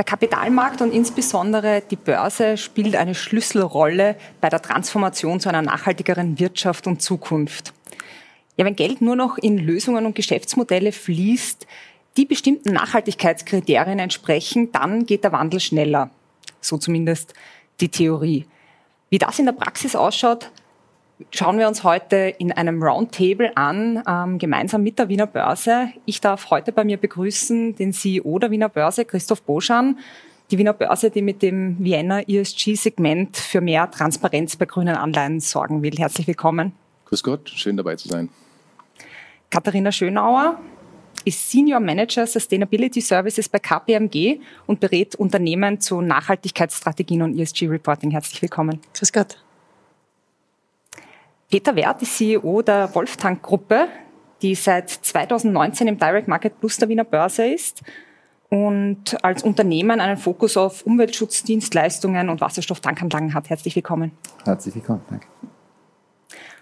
Der Kapitalmarkt und insbesondere die Börse spielt eine Schlüsselrolle bei der Transformation zu einer nachhaltigeren Wirtschaft und Zukunft. Ja, wenn Geld nur noch in Lösungen und Geschäftsmodelle fließt, die bestimmten Nachhaltigkeitskriterien entsprechen, dann geht der Wandel schneller. So zumindest die Theorie. Wie das in der Praxis ausschaut, schauen wir uns heute in einem Roundtable an, ähm, gemeinsam mit der Wiener Börse. Ich darf heute bei mir begrüßen den CEO der Wiener Börse, Christoph Boschan. Die Wiener Börse, die mit dem Vienna ESG-Segment für mehr Transparenz bei grünen Anleihen sorgen will. Herzlich willkommen. Grüß Gott, schön dabei zu sein. Katharina Schönauer ist Senior Manager Sustainability Services bei KPMG und berät Unternehmen zu Nachhaltigkeitsstrategien und ESG-Reporting. Herzlich willkommen. Grüß Gott. Peter Wert ist CEO der Wolftank Gruppe, die seit 2019 im Direct Market Plus der Wiener Börse ist und als Unternehmen einen Fokus auf Umweltschutzdienstleistungen und Wasserstofftankanlagen hat. Herzlich willkommen. Herzlich willkommen, danke.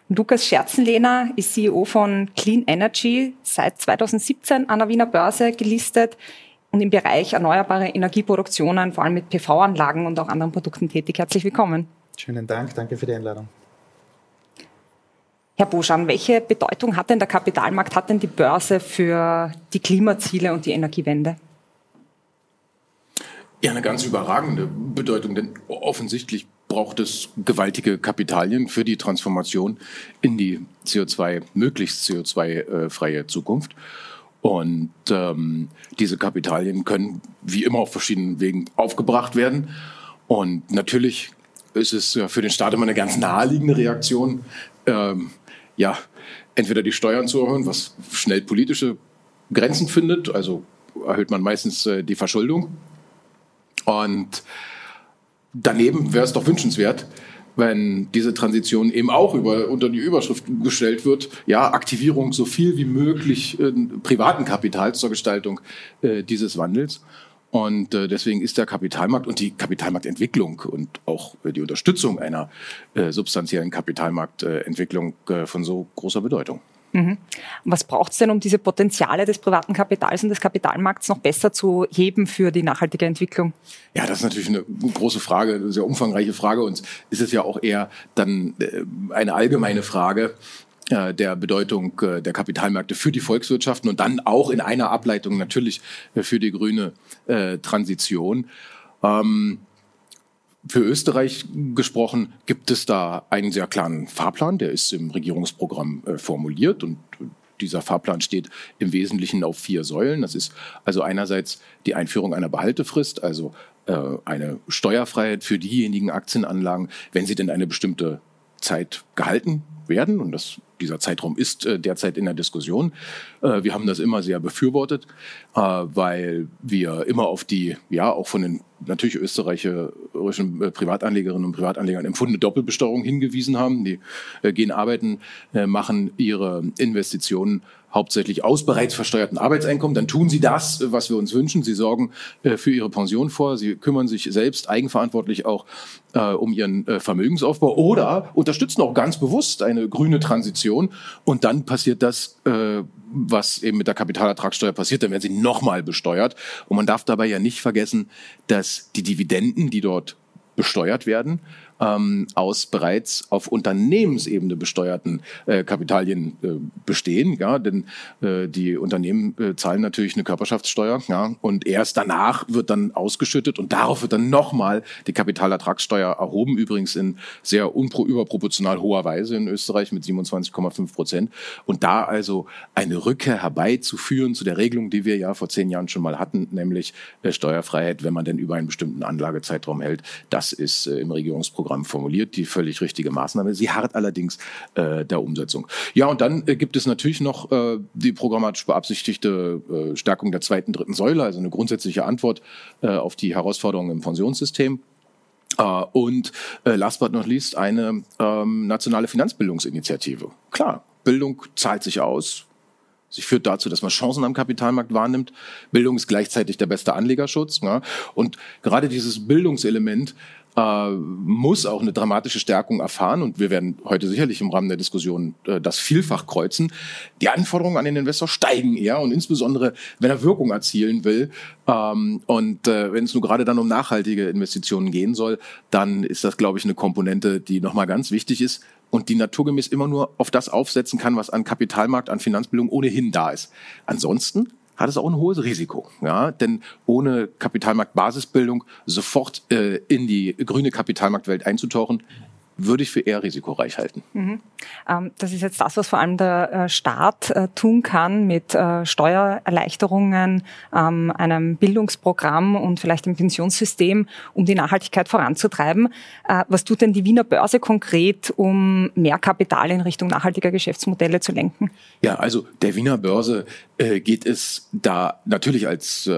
Lukas Scherzenlehner ist CEO von Clean Energy, seit 2017 an der Wiener Börse gelistet und im Bereich erneuerbare Energieproduktionen, vor allem mit PV-Anlagen und auch anderen Produkten tätig. Herzlich willkommen. Schönen Dank, danke für die Einladung. Herr Boschan, welche Bedeutung hat denn der Kapitalmarkt, hat denn die Börse für die Klimaziele und die Energiewende? Ja, eine ganz überragende Bedeutung, denn offensichtlich braucht es gewaltige Kapitalien für die Transformation in die CO2, möglichst CO2-freie Zukunft. Und ähm, diese Kapitalien können wie immer auf verschiedenen Wegen aufgebracht werden. Und natürlich ist es für den Staat immer eine ganz naheliegende Reaktion, ähm, ja, entweder die Steuern zu erhöhen, was schnell politische Grenzen findet, also erhöht man meistens äh, die Verschuldung. Und daneben wäre es doch wünschenswert, wenn diese Transition eben auch über, unter die Überschrift gestellt wird, ja, Aktivierung so viel wie möglich äh, privaten Kapitals zur Gestaltung äh, dieses Wandels. Und äh, deswegen ist der Kapitalmarkt und die Kapitalmarktentwicklung und auch äh, die Unterstützung einer äh, substanziellen Kapitalmarktentwicklung äh, von so großer Bedeutung. Mhm. Was braucht es denn, um diese Potenziale des privaten Kapitals und des Kapitalmarkts noch besser zu heben für die nachhaltige Entwicklung? Ja, das ist natürlich eine große Frage, eine sehr umfangreiche Frage. Und ist es ja auch eher dann äh, eine allgemeine Frage, der Bedeutung äh, der Kapitalmärkte für die Volkswirtschaften und dann auch in einer Ableitung natürlich äh, für die grüne Transition. Ähm, für Österreich gesprochen gibt es da einen sehr klaren Fahrplan, der ist im Regierungsprogramm formuliert und dieser Fahrplan steht im Wesentlichen auf vier Säulen. Das ist also einerseits die Einführung einer Behaltefrist, also eine Steuerfreiheit für diejenigen Aktienanlagen, wenn sie denn eine bestimmte Zeit gehalten werden. Und das dieser Zeitraum ist äh, derzeit in der Diskussion. Äh, wir haben das immer sehr befürwortet, äh, weil wir immer auf die, ja, auch von den natürlich österreichischen äh, Privatanlegerinnen und Privatanlegern empfundene Doppelbesteuerung hingewiesen haben. Die äh, gehen arbeiten, äh, machen ihre Investitionen hauptsächlich aus bereits versteuerten Arbeitseinkommen, dann tun sie das, was wir uns wünschen. Sie sorgen für ihre Pension vor, sie kümmern sich selbst eigenverantwortlich auch um ihren Vermögensaufbau oder unterstützen auch ganz bewusst eine grüne Transition. Und dann passiert das, was eben mit der Kapitalertragssteuer passiert, dann werden sie nochmal besteuert. Und man darf dabei ja nicht vergessen, dass die Dividenden, die dort besteuert werden, ähm, aus bereits auf Unternehmensebene besteuerten äh, Kapitalien äh, bestehen. Ja, denn äh, die Unternehmen äh, zahlen natürlich eine Körperschaftssteuer. Ja, und erst danach wird dann ausgeschüttet und darauf wird dann nochmal die Kapitalertragssteuer erhoben. Übrigens in sehr überproportional hoher Weise in Österreich mit 27,5 Prozent. Und da also eine Rückkehr herbeizuführen zu der Regelung, die wir ja vor zehn Jahren schon mal hatten, nämlich äh, Steuerfreiheit, wenn man denn über einen bestimmten Anlagezeitraum hält, das ist äh, im Regierungsprogramm Programm formuliert, die völlig richtige Maßnahme. Sie harrt allerdings äh, der Umsetzung. Ja, und dann äh, gibt es natürlich noch äh, die programmatisch beabsichtigte äh, Stärkung der zweiten, dritten Säule, also eine grundsätzliche Antwort äh, auf die Herausforderungen im Pensionssystem. Uh, und uh, last but not least eine ähm, nationale Finanzbildungsinitiative. Klar, Bildung zahlt sich aus. Sie führt dazu, dass man Chancen am Kapitalmarkt wahrnimmt. Bildung ist gleichzeitig der beste Anlegerschutz. Ne? Und gerade dieses Bildungselement äh, muss auch eine dramatische Stärkung erfahren und wir werden heute sicherlich im Rahmen der Diskussion äh, das vielfach kreuzen. Die Anforderungen an den Investor steigen eher und insbesondere, wenn er Wirkung erzielen will ähm, und äh, wenn es nur gerade dann um nachhaltige Investitionen gehen soll, dann ist das, glaube ich, eine Komponente, die nochmal ganz wichtig ist und die naturgemäß immer nur auf das aufsetzen kann, was an Kapitalmarkt, an Finanzbildung ohnehin da ist. Ansonsten hat es auch ein hohes Risiko. Ja? Denn ohne Kapitalmarktbasisbildung sofort äh, in die grüne Kapitalmarktwelt einzutauchen, würde ich für eher risikoreich halten. Mhm. Ähm, das ist jetzt das, was vor allem der äh, Staat äh, tun kann mit äh, Steuererleichterungen, ähm, einem Bildungsprogramm und vielleicht im Pensionssystem, um die Nachhaltigkeit voranzutreiben. Was tut denn die Wiener Börse konkret, um mehr Kapital in Richtung nachhaltiger Geschäftsmodelle zu lenken? Ja, also der Wiener Börse geht es da natürlich als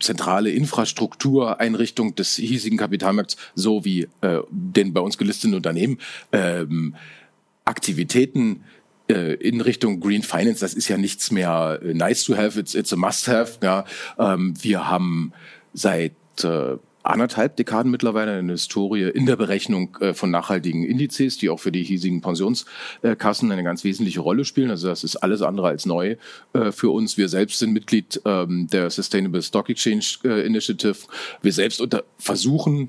zentrale Infrastruktureinrichtung des hiesigen Kapitalmarkts so wie den bei uns gelisteten Unternehmen ähm, Aktivitäten äh, in Richtung Green Finance, das ist ja nichts mehr äh, nice to have, it's, it's a must have. Ja. Ähm, wir haben seit äh, anderthalb Dekaden mittlerweile eine Historie in der Berechnung äh, von nachhaltigen Indizes, die auch für die hiesigen Pensionskassen eine ganz wesentliche Rolle spielen. Also das ist alles andere als neu äh, für uns. Wir selbst sind Mitglied ähm, der Sustainable Stock Exchange äh, Initiative. Wir selbst versuchen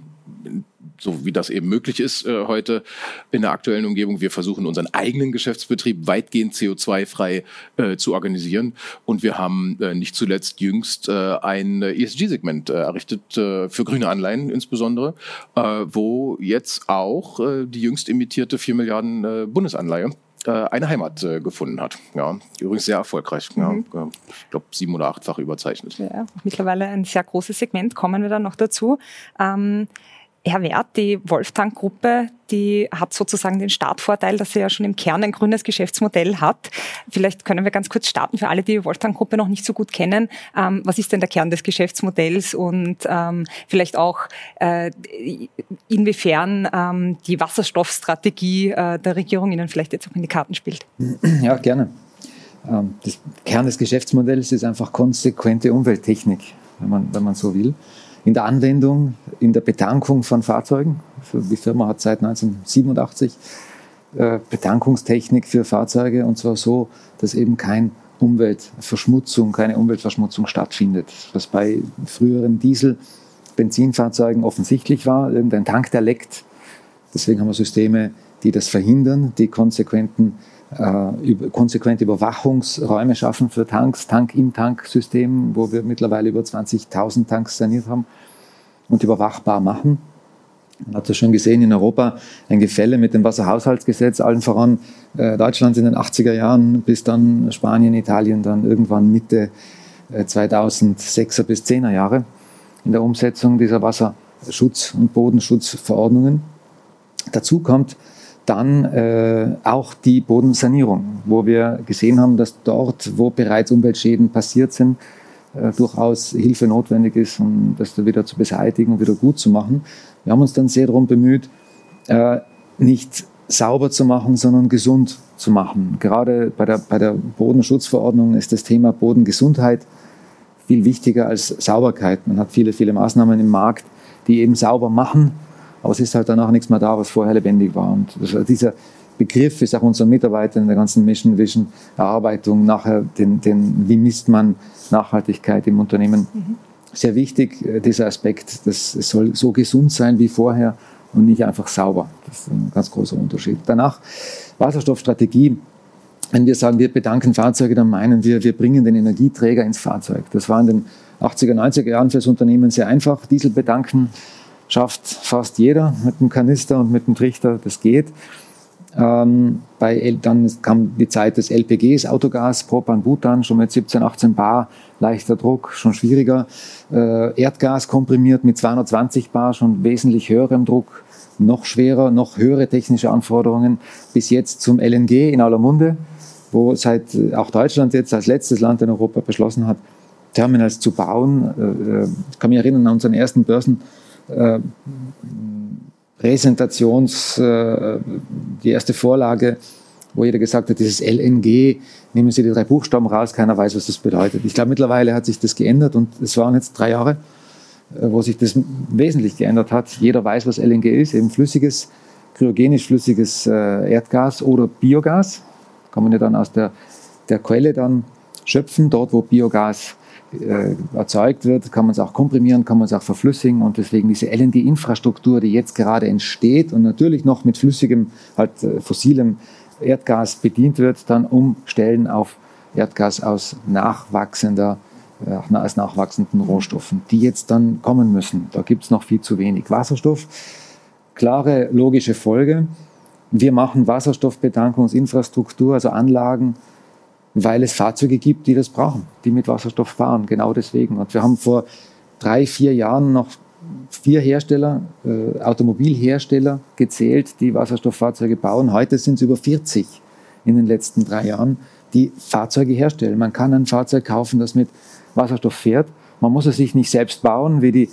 so wie das eben möglich ist äh, heute in der aktuellen Umgebung. Wir versuchen unseren eigenen Geschäftsbetrieb weitgehend CO2-frei äh, zu organisieren. Und wir haben äh, nicht zuletzt jüngst äh, ein ESG-Segment äh, errichtet äh, für grüne Anleihen insbesondere, wo jetzt auch die jüngst emittierte 4 Milliarden Bundesanleihe eine Heimat äh, gefunden hat. Ja, übrigens sehr erfolgreich. Mhm. Ja, ich glaube, sieben- oder achtfach überzeichnet. Ja, mittlerweile ein sehr großes Segment, kommen wir dann noch dazu. Ähm, Herr Wert, die Wolftank-Gruppe, die hat sozusagen den Startvorteil, dass sie ja schon im Kern ein grünes Geschäftsmodell hat. Vielleicht können wir ganz kurz starten für alle, die die Wolftank-Gruppe noch nicht so gut kennen. Ähm, was ist denn der Kern des Geschäftsmodells und ähm, vielleicht auch äh, inwiefern ähm, die Wasserstoffstrategie äh, der Regierung Ihnen vielleicht jetzt auch in die Karten spielt? Ja, gerne. Ähm, das Kern des Geschäftsmodells ist einfach konsequente Umwelttechnik, wenn man, wenn man so will in der Anwendung, in der Betankung von Fahrzeugen. Die Firma hat seit 1987 äh, Betankungstechnik für Fahrzeuge und zwar so, dass eben kein Umweltverschmutzung, keine Umweltverschmutzung stattfindet. Was bei früheren Diesel, Benzinfahrzeugen offensichtlich war, irgendein Tank, der leckt. Deswegen haben wir Systeme, die das verhindern, die konsequenten äh, konsequente Überwachungsräume schaffen für Tanks, Tank-in-Tank-System, wo wir mittlerweile über 20.000 Tanks saniert haben und überwachbar machen. Man hat das schon gesehen in Europa, ein Gefälle mit dem Wasserhaushaltsgesetz, allen voran äh, Deutschland in den 80er Jahren, bis dann Spanien, Italien, dann irgendwann Mitte äh, 2006er bis 10er Jahre in der Umsetzung dieser Wasserschutz- und Bodenschutzverordnungen. Dazu kommt, dann äh, auch die Bodensanierung, wo wir gesehen haben, dass dort, wo bereits Umweltschäden passiert sind, äh, durchaus Hilfe notwendig ist, um das wieder zu beseitigen und wieder gut zu machen. Wir haben uns dann sehr darum bemüht, äh, nicht sauber zu machen, sondern gesund zu machen. Gerade bei der, bei der Bodenschutzverordnung ist das Thema Bodengesundheit viel wichtiger als Sauberkeit. Man hat viele, viele Maßnahmen im Markt, die eben sauber machen, aber es ist halt danach nichts mehr da, was vorher lebendig war. Und dieser Begriff ist auch unseren Mitarbeitern in der ganzen Mission Vision Erarbeitung nachher, den, den, wie misst man Nachhaltigkeit im Unternehmen, mhm. sehr wichtig, äh, dieser Aspekt, dass es soll so gesund sein wie vorher und nicht einfach sauber. Das ist ein ganz großer Unterschied. Danach Wasserstoffstrategie. Wenn wir sagen, wir bedanken Fahrzeuge, dann meinen wir, wir bringen den Energieträger ins Fahrzeug. Das war in den 80er, 90er Jahren für das Unternehmen sehr einfach. Diesel bedanken, schafft fast jeder mit dem Kanister und mit dem Trichter, das geht. Ähm, bei, dann kam die Zeit des LPGs, Autogas, Propan, Butan, schon mit 17, 18 Bar, leichter Druck, schon schwieriger. Äh, Erdgas komprimiert mit 220 Bar, schon wesentlich höherem Druck, noch schwerer, noch höhere technische Anforderungen, bis jetzt zum LNG in aller Munde, wo seit äh, auch Deutschland jetzt als letztes Land in Europa beschlossen hat, Terminals zu bauen. Äh, äh ich kann mich erinnern an unseren ersten Börsen, äh, Präsentations, äh, die erste Vorlage, wo jeder gesagt hat, dieses LNG, nehmen Sie die drei Buchstaben raus, keiner weiß, was das bedeutet. Ich glaube, mittlerweile hat sich das geändert und es waren jetzt drei Jahre, wo sich das wesentlich geändert hat. Jeder weiß, was LNG ist, eben flüssiges, kryogenisch flüssiges Erdgas oder Biogas. Kann man ja dann aus der, der Quelle dann schöpfen, dort wo Biogas äh, erzeugt wird, kann man es auch komprimieren, kann man es auch verflüssigen und deswegen diese LNG-Infrastruktur, die jetzt gerade entsteht und natürlich noch mit flüssigem, halt äh, fossilem Erdgas bedient wird, dann umstellen auf Erdgas aus nachwachsender, äh, aus nachwachsenden Rohstoffen, die jetzt dann kommen müssen. Da gibt es noch viel zu wenig. Wasserstoff, klare logische Folge. Wir machen Wasserstoffbetankungsinfrastruktur, also Anlagen, weil es Fahrzeuge gibt, die das brauchen, die mit Wasserstoff fahren. Genau deswegen. Und wir haben vor drei, vier Jahren noch vier Hersteller, äh, Automobilhersteller gezählt, die Wasserstofffahrzeuge bauen. Heute sind es über 40 in den letzten drei Jahren, die Fahrzeuge herstellen. Man kann ein Fahrzeug kaufen, das mit Wasserstoff fährt. Man muss es sich nicht selbst bauen, wie die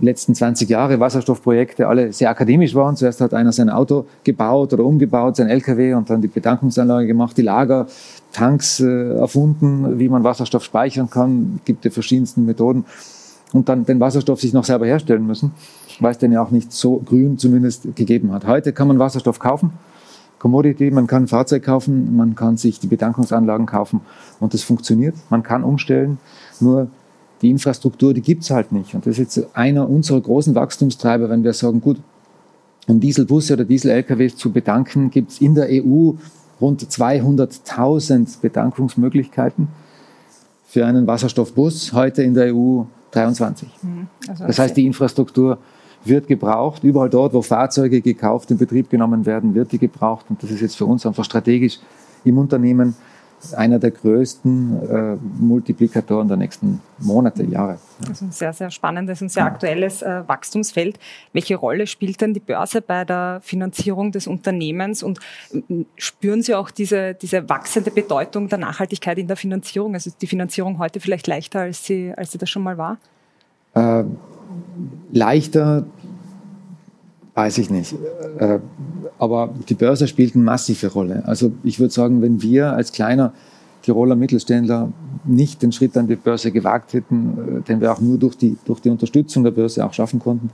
letzten 20 Jahre Wasserstoffprojekte alle sehr akademisch waren. Zuerst hat einer sein Auto gebaut oder umgebaut, sein LKW und dann die Betankungsanlage gemacht, die Lager, Tanks äh, erfunden, wie man Wasserstoff speichern kann. Es gibt die verschiedensten Methoden. Und dann den Wasserstoff sich noch selber herstellen müssen, weil es den ja auch nicht so grün zumindest gegeben hat. Heute kann man Wasserstoff kaufen. Commodity, man kann ein Fahrzeug kaufen, man kann sich die Betankungsanlagen kaufen und das funktioniert. Man kann umstellen. Nur die Infrastruktur, die gibt's halt nicht. Und das ist jetzt einer unserer großen Wachstumstreiber, wenn wir sagen, gut, um Dieselbusse oder Diesel-LKWs zu bedanken, gibt's in der EU rund 200.000 Bedankungsmöglichkeiten für einen Wasserstoffbus, heute in der EU 23. Mhm. Also das heißt, die Infrastruktur wird gebraucht. Überall dort, wo Fahrzeuge gekauft, in Betrieb genommen werden, wird die gebraucht. Und das ist jetzt für uns einfach strategisch im Unternehmen einer der größten äh, Multiplikatoren der nächsten Monate, Jahre. Also ein sehr, sehr spannendes und sehr aktuelles äh, Wachstumsfeld. Welche Rolle spielt denn die Börse bei der Finanzierung des Unternehmens und spüren Sie auch diese, diese wachsende Bedeutung der Nachhaltigkeit in der Finanzierung? Also ist die Finanzierung heute vielleicht leichter, als sie, als sie das schon mal war? Äh, leichter weiß ich nicht. Äh, aber die Börse spielt eine massive Rolle. Also ich würde sagen, wenn wir als kleiner Tiroler Mittelständler nicht den Schritt an die Börse gewagt hätten, äh, den wir auch nur durch die, durch die Unterstützung der Börse auch schaffen konnten,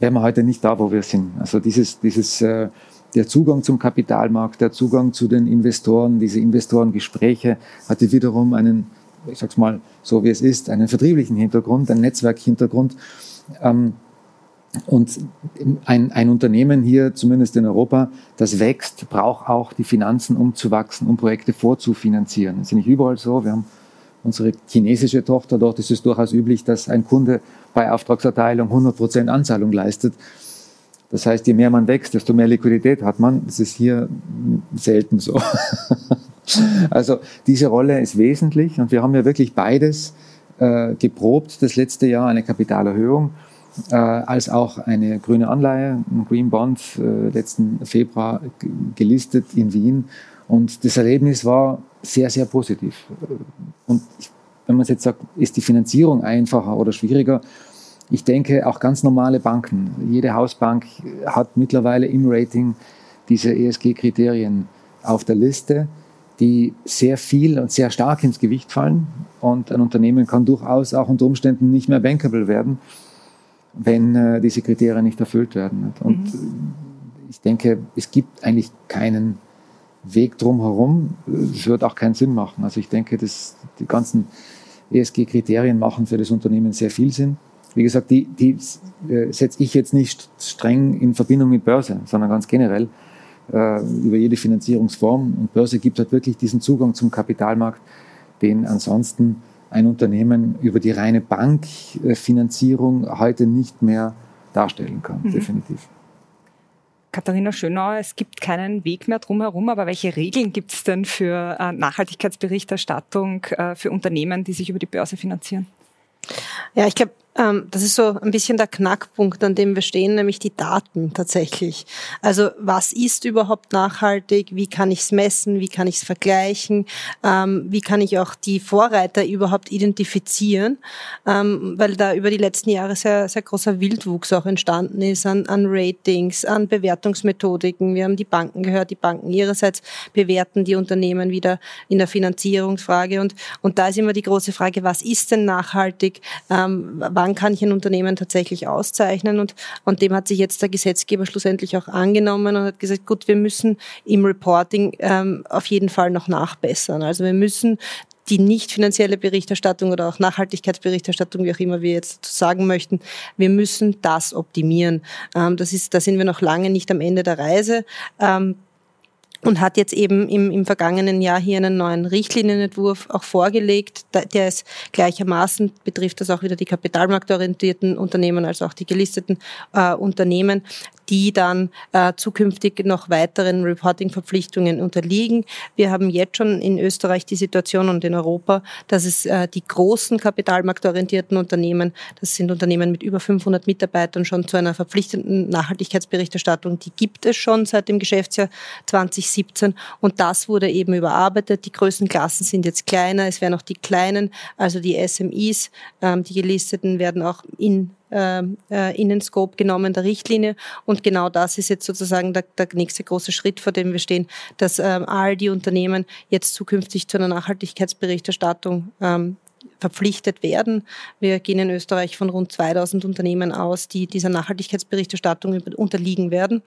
wären wir heute nicht da, wo wir sind. Also dieses, dieses, äh, der Zugang zum Kapitalmarkt, der Zugang zu den Investoren, diese Investorengespräche hatte wiederum einen, ich sag's mal so wie es ist, einen vertrieblichen Hintergrund, einen Netzwerkhintergrund. Ähm, und ein, ein Unternehmen hier, zumindest in Europa, das wächst, braucht auch die Finanzen, um zu wachsen, um Projekte vorzufinanzieren. Das ist nicht überall so. Wir haben unsere chinesische Tochter, dort ist es durchaus üblich, dass ein Kunde bei Auftragserteilung 100 Prozent Anzahlung leistet. Das heißt, je mehr man wächst, desto mehr Liquidität hat man. Das ist hier selten so. also diese Rolle ist wesentlich und wir haben ja wirklich beides äh, geprobt das letzte Jahr, eine Kapitalerhöhung äh, als auch eine grüne Anleihe, ein Green Bond, äh, letzten Februar gelistet in Wien. Und das Erlebnis war sehr, sehr positiv. Und wenn man jetzt sagt, ist die Finanzierung einfacher oder schwieriger? Ich denke, auch ganz normale Banken, jede Hausbank hat mittlerweile im Rating diese ESG-Kriterien auf der Liste, die sehr viel und sehr stark ins Gewicht fallen. Und ein Unternehmen kann durchaus auch unter Umständen nicht mehr bankable werden wenn äh, diese Kriterien nicht erfüllt werden. Und mhm. ich denke, es gibt eigentlich keinen Weg drumherum. Es wird auch keinen Sinn machen. Also ich denke, dass die ganzen ESG-Kriterien machen für das Unternehmen sehr viel Sinn. Wie gesagt, die, die äh, setze ich jetzt nicht streng in Verbindung mit Börse, sondern ganz generell äh, über jede Finanzierungsform. Und Börse gibt halt wirklich diesen Zugang zum Kapitalmarkt, den ansonsten ein Unternehmen über die reine Bankfinanzierung heute nicht mehr darstellen kann, mhm. definitiv. Katharina Schönauer, es gibt keinen Weg mehr drumherum, aber welche Regeln gibt es denn für äh, Nachhaltigkeitsberichterstattung äh, für Unternehmen, die sich über die Börse finanzieren? Ja, ich glaube, das ist so ein bisschen der Knackpunkt, an dem wir stehen, nämlich die Daten tatsächlich. Also was ist überhaupt nachhaltig? Wie kann ich es messen? Wie kann ich es vergleichen? Ähm, wie kann ich auch die Vorreiter überhaupt identifizieren? Ähm, weil da über die letzten Jahre sehr, sehr großer Wildwuchs auch entstanden ist an, an Ratings, an Bewertungsmethodiken. Wir haben die Banken gehört, die Banken ihrerseits bewerten die Unternehmen wieder in der Finanzierungsfrage. Und, und da ist immer die große Frage, was ist denn nachhaltig? wann wann kann ich ein Unternehmen tatsächlich auszeichnen und, und dem hat sich jetzt der Gesetzgeber schlussendlich auch angenommen und hat gesagt, gut, wir müssen im Reporting ähm, auf jeden Fall noch nachbessern. Also wir müssen die nicht finanzielle Berichterstattung oder auch Nachhaltigkeitsberichterstattung, wie auch immer wir jetzt sagen möchten, wir müssen das optimieren. Ähm, das ist, da sind wir noch lange nicht am Ende der Reise. Und hat jetzt eben im, im vergangenen Jahr hier einen neuen Richtlinienentwurf auch vorgelegt. Der ist gleichermaßen, betrifft das auch wieder die kapitalmarktorientierten Unternehmen als auch die gelisteten äh, Unternehmen, die dann äh, zukünftig noch weiteren Reporting-Verpflichtungen unterliegen. Wir haben jetzt schon in Österreich die Situation und in Europa, dass es äh, die großen kapitalmarktorientierten Unternehmen, das sind Unternehmen mit über 500 Mitarbeitern, schon zu einer verpflichtenden Nachhaltigkeitsberichterstattung, die gibt es schon seit dem Geschäftsjahr 2017 und das wurde eben überarbeitet. Die Größenklassen sind jetzt kleiner, es werden auch die kleinen, also die SMEs, ähm, die gelisteten werden auch in ähm, äh, in den Scope genommen der Richtlinie. Und genau das ist jetzt sozusagen der, der nächste große Schritt, vor dem wir stehen, dass ähm, all die Unternehmen jetzt zukünftig zu einer Nachhaltigkeitsberichterstattung ähm, verpflichtet werden. Wir gehen in Österreich von rund 2000 Unternehmen aus, die dieser Nachhaltigkeitsberichterstattung unterliegen werden.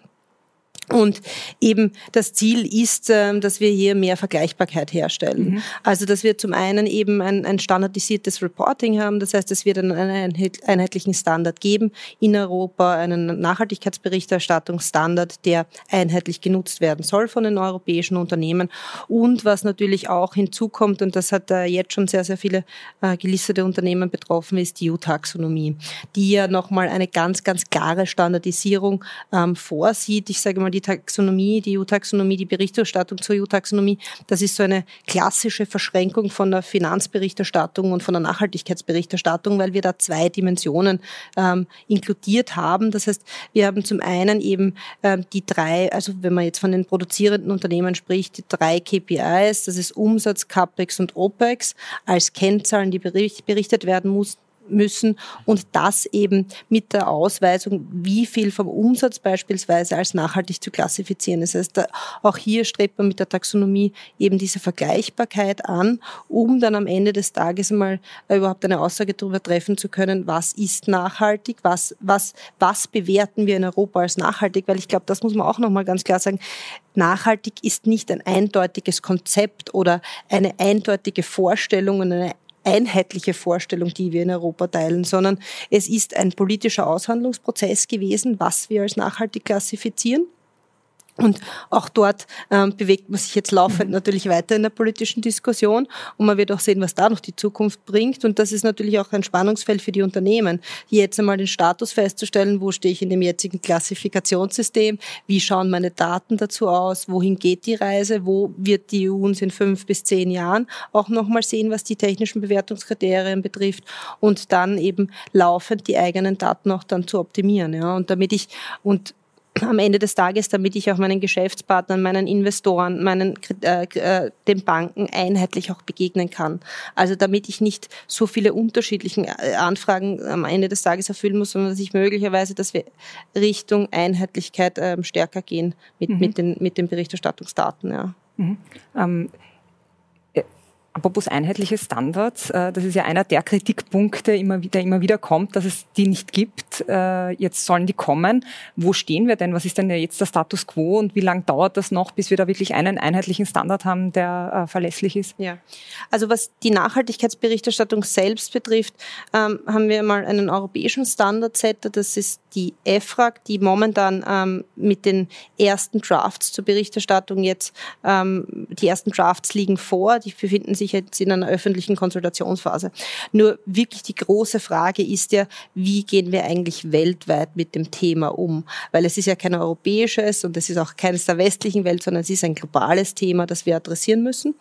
Und eben das Ziel ist, ähm, dass wir hier mehr Vergleichbarkeit herstellen. Mhm. Also, dass wir zum einen eben ein, ein, standardisiertes Reporting haben. Das heißt, es wird einen einheitlichen Standard geben in Europa, einen Nachhaltigkeitsberichterstattungsstandard, der einheitlich genutzt werden soll von den europäischen Unternehmen. Und was natürlich auch hinzukommt, und das hat jetzt schon sehr, sehr viele äh, gelistete Unternehmen betroffen, ist die EU-Taxonomie, die ja nochmal eine ganz, ganz klare Standardisierung ähm, vorsieht. Ich sage mal, die Taxonomie, die EU-Taxonomie, die Berichterstattung zur EU-Taxonomie, das ist so eine klassische Verschränkung von der Finanzberichterstattung und von der Nachhaltigkeitsberichterstattung, weil wir da zwei Dimensionen ähm, inkludiert haben. Das heißt, wir haben zum einen eben ähm, die drei, also wenn man jetzt von den produzierenden Unternehmen spricht, die drei KPIs, das ist Umsatz, CAPEX und OPEX als Kennzahlen, die berichtet werden muss, müssen und das eben mit der Ausweisung, wie viel vom Umsatz beispielsweise als nachhaltig zu klassifizieren. Das heißt, auch hier strebt man mit der Taxonomie eben diese Vergleichbarkeit an, um dann am Ende des Tages mal überhaupt eine Aussage darüber treffen zu können, was ist nachhaltig, was, was, was bewerten wir in Europa als nachhaltig, weil ich glaube, das muss man auch nochmal ganz klar sagen, nachhaltig ist nicht ein eindeutiges Konzept oder eine eindeutige Vorstellung und eine einheitliche Vorstellung, die wir in Europa teilen, sondern es ist ein politischer Aushandlungsprozess gewesen, was wir als nachhaltig klassifizieren. Und auch dort ähm, bewegt man sich jetzt laufend mhm. natürlich weiter in der politischen Diskussion und man wird auch sehen, was da noch die Zukunft bringt. Und das ist natürlich auch ein Spannungsfeld für die Unternehmen, jetzt einmal den Status festzustellen, wo stehe ich in dem jetzigen Klassifikationssystem, wie schauen meine Daten dazu aus, wohin geht die Reise, wo wird die EU uns in fünf bis zehn Jahren auch nochmal sehen, was die technischen Bewertungskriterien betrifft und dann eben laufend die eigenen Daten auch dann zu optimieren. Ja. Und damit ich, und am Ende des Tages, damit ich auch meinen Geschäftspartnern, meinen Investoren, meinen, äh, äh, den Banken einheitlich auch begegnen kann. Also damit ich nicht so viele unterschiedliche äh, Anfragen am Ende des Tages erfüllen muss, sondern dass ich möglicherweise, dass wir Richtung Einheitlichkeit ähm, stärker gehen mit, mhm. mit, den, mit den Berichterstattungsdaten. Ja. Mhm. Ähm Apropos einheitliche Standards, äh, das ist ja einer der Kritikpunkte, der immer wieder kommt, dass es die nicht gibt. Äh, jetzt sollen die kommen. Wo stehen wir denn? Was ist denn jetzt der Status quo und wie lange dauert das noch, bis wir da wirklich einen einheitlichen Standard haben, der äh, verlässlich ist? Ja, also was die Nachhaltigkeitsberichterstattung selbst betrifft, ähm, haben wir mal einen europäischen Standardsetter. Das ist die EFRAG, die momentan ähm, mit den ersten Drafts zur Berichterstattung jetzt, ähm, die ersten Drafts liegen vor, die befinden jetzt in einer öffentlichen Konsultationsphase. Nur wirklich die große Frage ist ja, wie gehen wir eigentlich weltweit mit dem Thema um? Weil es ist ja kein europäisches und es ist auch keines der westlichen Welt, sondern es ist ein globales Thema, das wir adressieren müssen.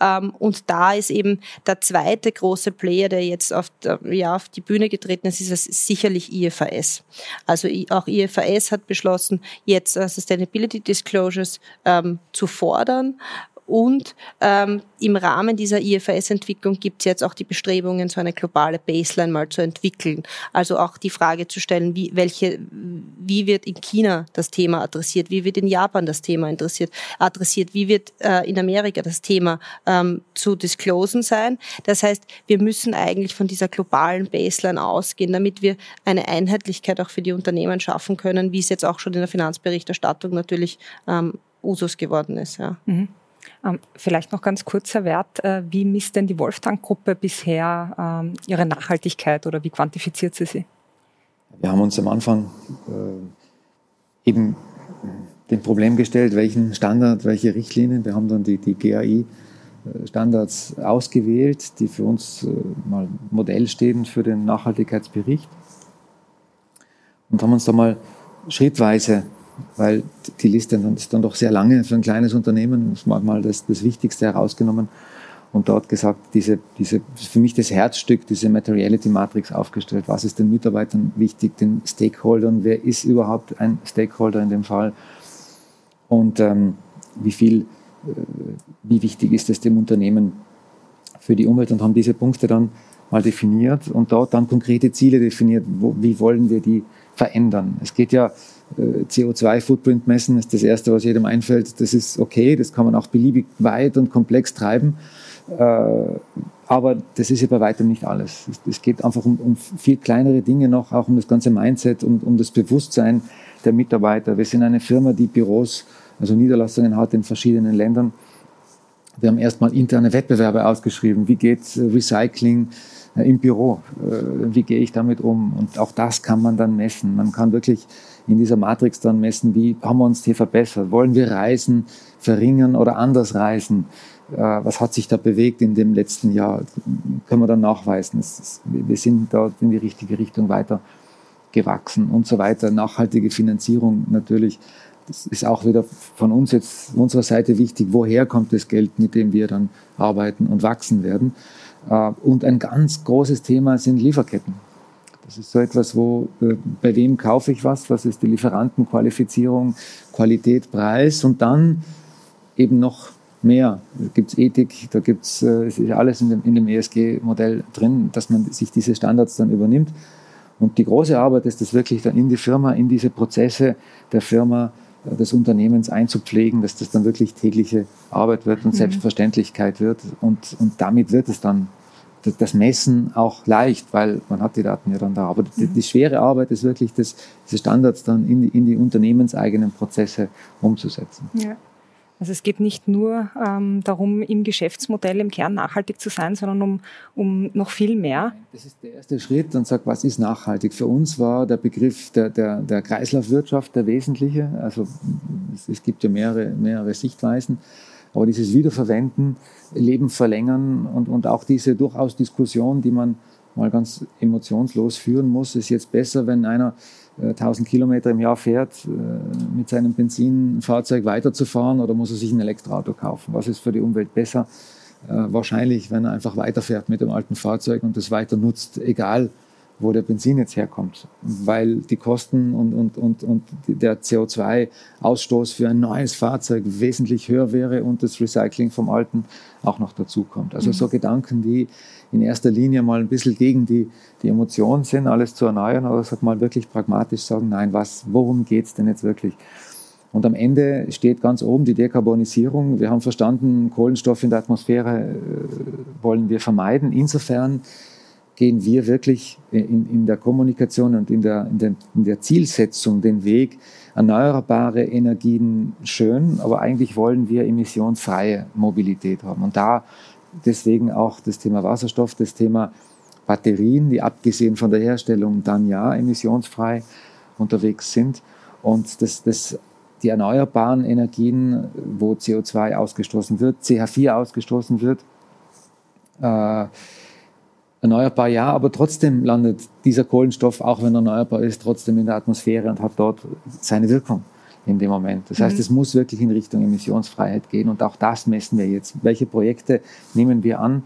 Ähm, und da ist eben der zweite große Player, der jetzt auf, ja, auf die Bühne getreten ist, ist sicherlich IFRS. Also auch IFRS hat beschlossen, jetzt uh, Sustainability Disclosures ähm, zu fordern und ähm, im Rahmen dieser IFRS-Entwicklung gibt es jetzt auch die Bestrebungen, so eine globale Baseline mal zu entwickeln. Also auch die Frage zu stellen, wie, welche, wie wird in China das Thema adressiert, wie wird in Japan das Thema interessiert, adressiert, wie wird äh, in Amerika das Thema ähm, zu disclosen sein. Das heißt, wir müssen eigentlich von dieser globalen Baseline ausgehen, damit wir eine Einheitlichkeit auch für die Unternehmen schaffen können, wie es jetzt auch schon in der Finanzberichterstattung natürlich ähm, Usus geworden ist. Ja. Mhm. Ähm, vielleicht noch ganz kurzer Wert. Äh, wie misst denn die Wolftank-Gruppe bisher ähm, ihre Nachhaltigkeit oder wie quantifiziert sie sie? Wir haben uns am Anfang äh, eben dem Problem gestellt, welchen Standard, welche Richtlinien. Wir haben dann die, die GAI-Standards äh, ausgewählt, die für uns mal Modell stehen für den Nachhaltigkeitsbericht. Und haben uns da mal schrittweise weil die Liste ist dann doch sehr lange für ein kleines Unternehmen. Ich habe mal das, das Wichtigste herausgenommen und dort gesagt, diese, diese, für mich das Herzstück, diese Materiality Matrix aufgestellt. Was ist den Mitarbeitern wichtig, den Stakeholdern? Wer ist überhaupt ein Stakeholder in dem Fall? Und ähm, wie viel, äh, wie wichtig ist es dem Unternehmen für die Umwelt? Und haben diese Punkte dann mal definiert und dort dann konkrete Ziele definiert. Wo, wie wollen wir die verändern? Es geht ja CO2-Footprint messen ist das Erste, was jedem einfällt. Das ist okay, das kann man auch beliebig weit und komplex treiben. Äh, aber das ist ja bei weitem nicht alles. Es geht einfach um, um viel kleinere Dinge noch, auch um das ganze Mindset, um, um das Bewusstsein der Mitarbeiter. Wir sind eine Firma, die Büros, also Niederlassungen hat in verschiedenen Ländern. Wir haben erstmal interne Wettbewerbe ausgeschrieben. Wie geht Recycling im Büro? Äh, wie gehe ich damit um? Und auch das kann man dann messen. Man kann wirklich in dieser Matrix dann messen, wie haben wir uns hier verbessert? Wollen wir Reisen verringern oder anders reisen? Äh, was hat sich da bewegt in dem letzten Jahr? Können wir dann nachweisen. Wir sind dort in die richtige Richtung weiter gewachsen und so weiter. Nachhaltige Finanzierung natürlich. Das ist auch wieder von uns jetzt, unserer Seite wichtig. Woher kommt das Geld, mit dem wir dann arbeiten und wachsen werden? Äh, und ein ganz großes Thema sind Lieferketten. Das ist so etwas, wo, äh, bei wem kaufe ich was, was ist die Lieferantenqualifizierung, Qualität, Preis und dann eben noch mehr. Da gibt es Ethik, da gibt es, äh, ist alles in dem, in dem ESG-Modell drin, dass man sich diese Standards dann übernimmt. Und die große Arbeit ist es wirklich dann in die Firma, in diese Prozesse der Firma, äh, des Unternehmens einzupflegen, dass das dann wirklich tägliche Arbeit wird und mhm. Selbstverständlichkeit wird. Und, und damit wird es dann das Messen auch leicht, weil man hat die Daten ja dann da. Aber die, die schwere Arbeit ist wirklich, das, diese Standards dann in, in die unternehmenseigenen Prozesse umzusetzen. Ja. Also es geht nicht nur ähm, darum, im Geschäftsmodell im Kern nachhaltig zu sein, sondern um, um noch viel mehr. Das ist der erste Schritt und sagt, was ist nachhaltig? Für uns war der Begriff der, der, der Kreislaufwirtschaft der wesentliche. Also es, es gibt ja mehrere, mehrere Sichtweisen. Aber dieses Wiederverwenden, Leben verlängern und, und auch diese durchaus Diskussion, die man mal ganz emotionslos führen muss, ist jetzt besser, wenn einer 1000 äh, Kilometer im Jahr fährt, äh, mit seinem Benzinfahrzeug weiterzufahren oder muss er sich ein Elektroauto kaufen? Was ist für die Umwelt besser? Äh, wahrscheinlich, wenn er einfach weiterfährt mit dem alten Fahrzeug und das weiter nutzt, egal wo der Benzin jetzt herkommt, weil die Kosten und, und, und, und der CO2-Ausstoß für ein neues Fahrzeug wesentlich höher wäre und das Recycling vom alten auch noch dazukommt. Also mhm. so Gedanken, die in erster Linie mal ein bisschen gegen die, die Emotionen sind, alles zu erneuern, aber sag mal wirklich pragmatisch sagen, nein, was, worum geht's denn jetzt wirklich? Und am Ende steht ganz oben die Dekarbonisierung. Wir haben verstanden, Kohlenstoff in der Atmosphäre äh, wollen wir vermeiden. Insofern gehen wir wirklich in, in der Kommunikation und in der, in, der, in der Zielsetzung den Weg, erneuerbare Energien schön, aber eigentlich wollen wir emissionsfreie Mobilität haben. Und da deswegen auch das Thema Wasserstoff, das Thema Batterien, die abgesehen von der Herstellung dann ja emissionsfrei unterwegs sind. Und das, das, die erneuerbaren Energien, wo CO2 ausgestoßen wird, CH4 ausgestoßen wird, äh, erneuerbar ja, aber trotzdem landet dieser Kohlenstoff, auch wenn er erneuerbar ist, trotzdem in der Atmosphäre und hat dort seine Wirkung in dem Moment. Das heißt, mhm. es muss wirklich in Richtung Emissionsfreiheit gehen und auch das messen wir jetzt. Welche Projekte nehmen wir an?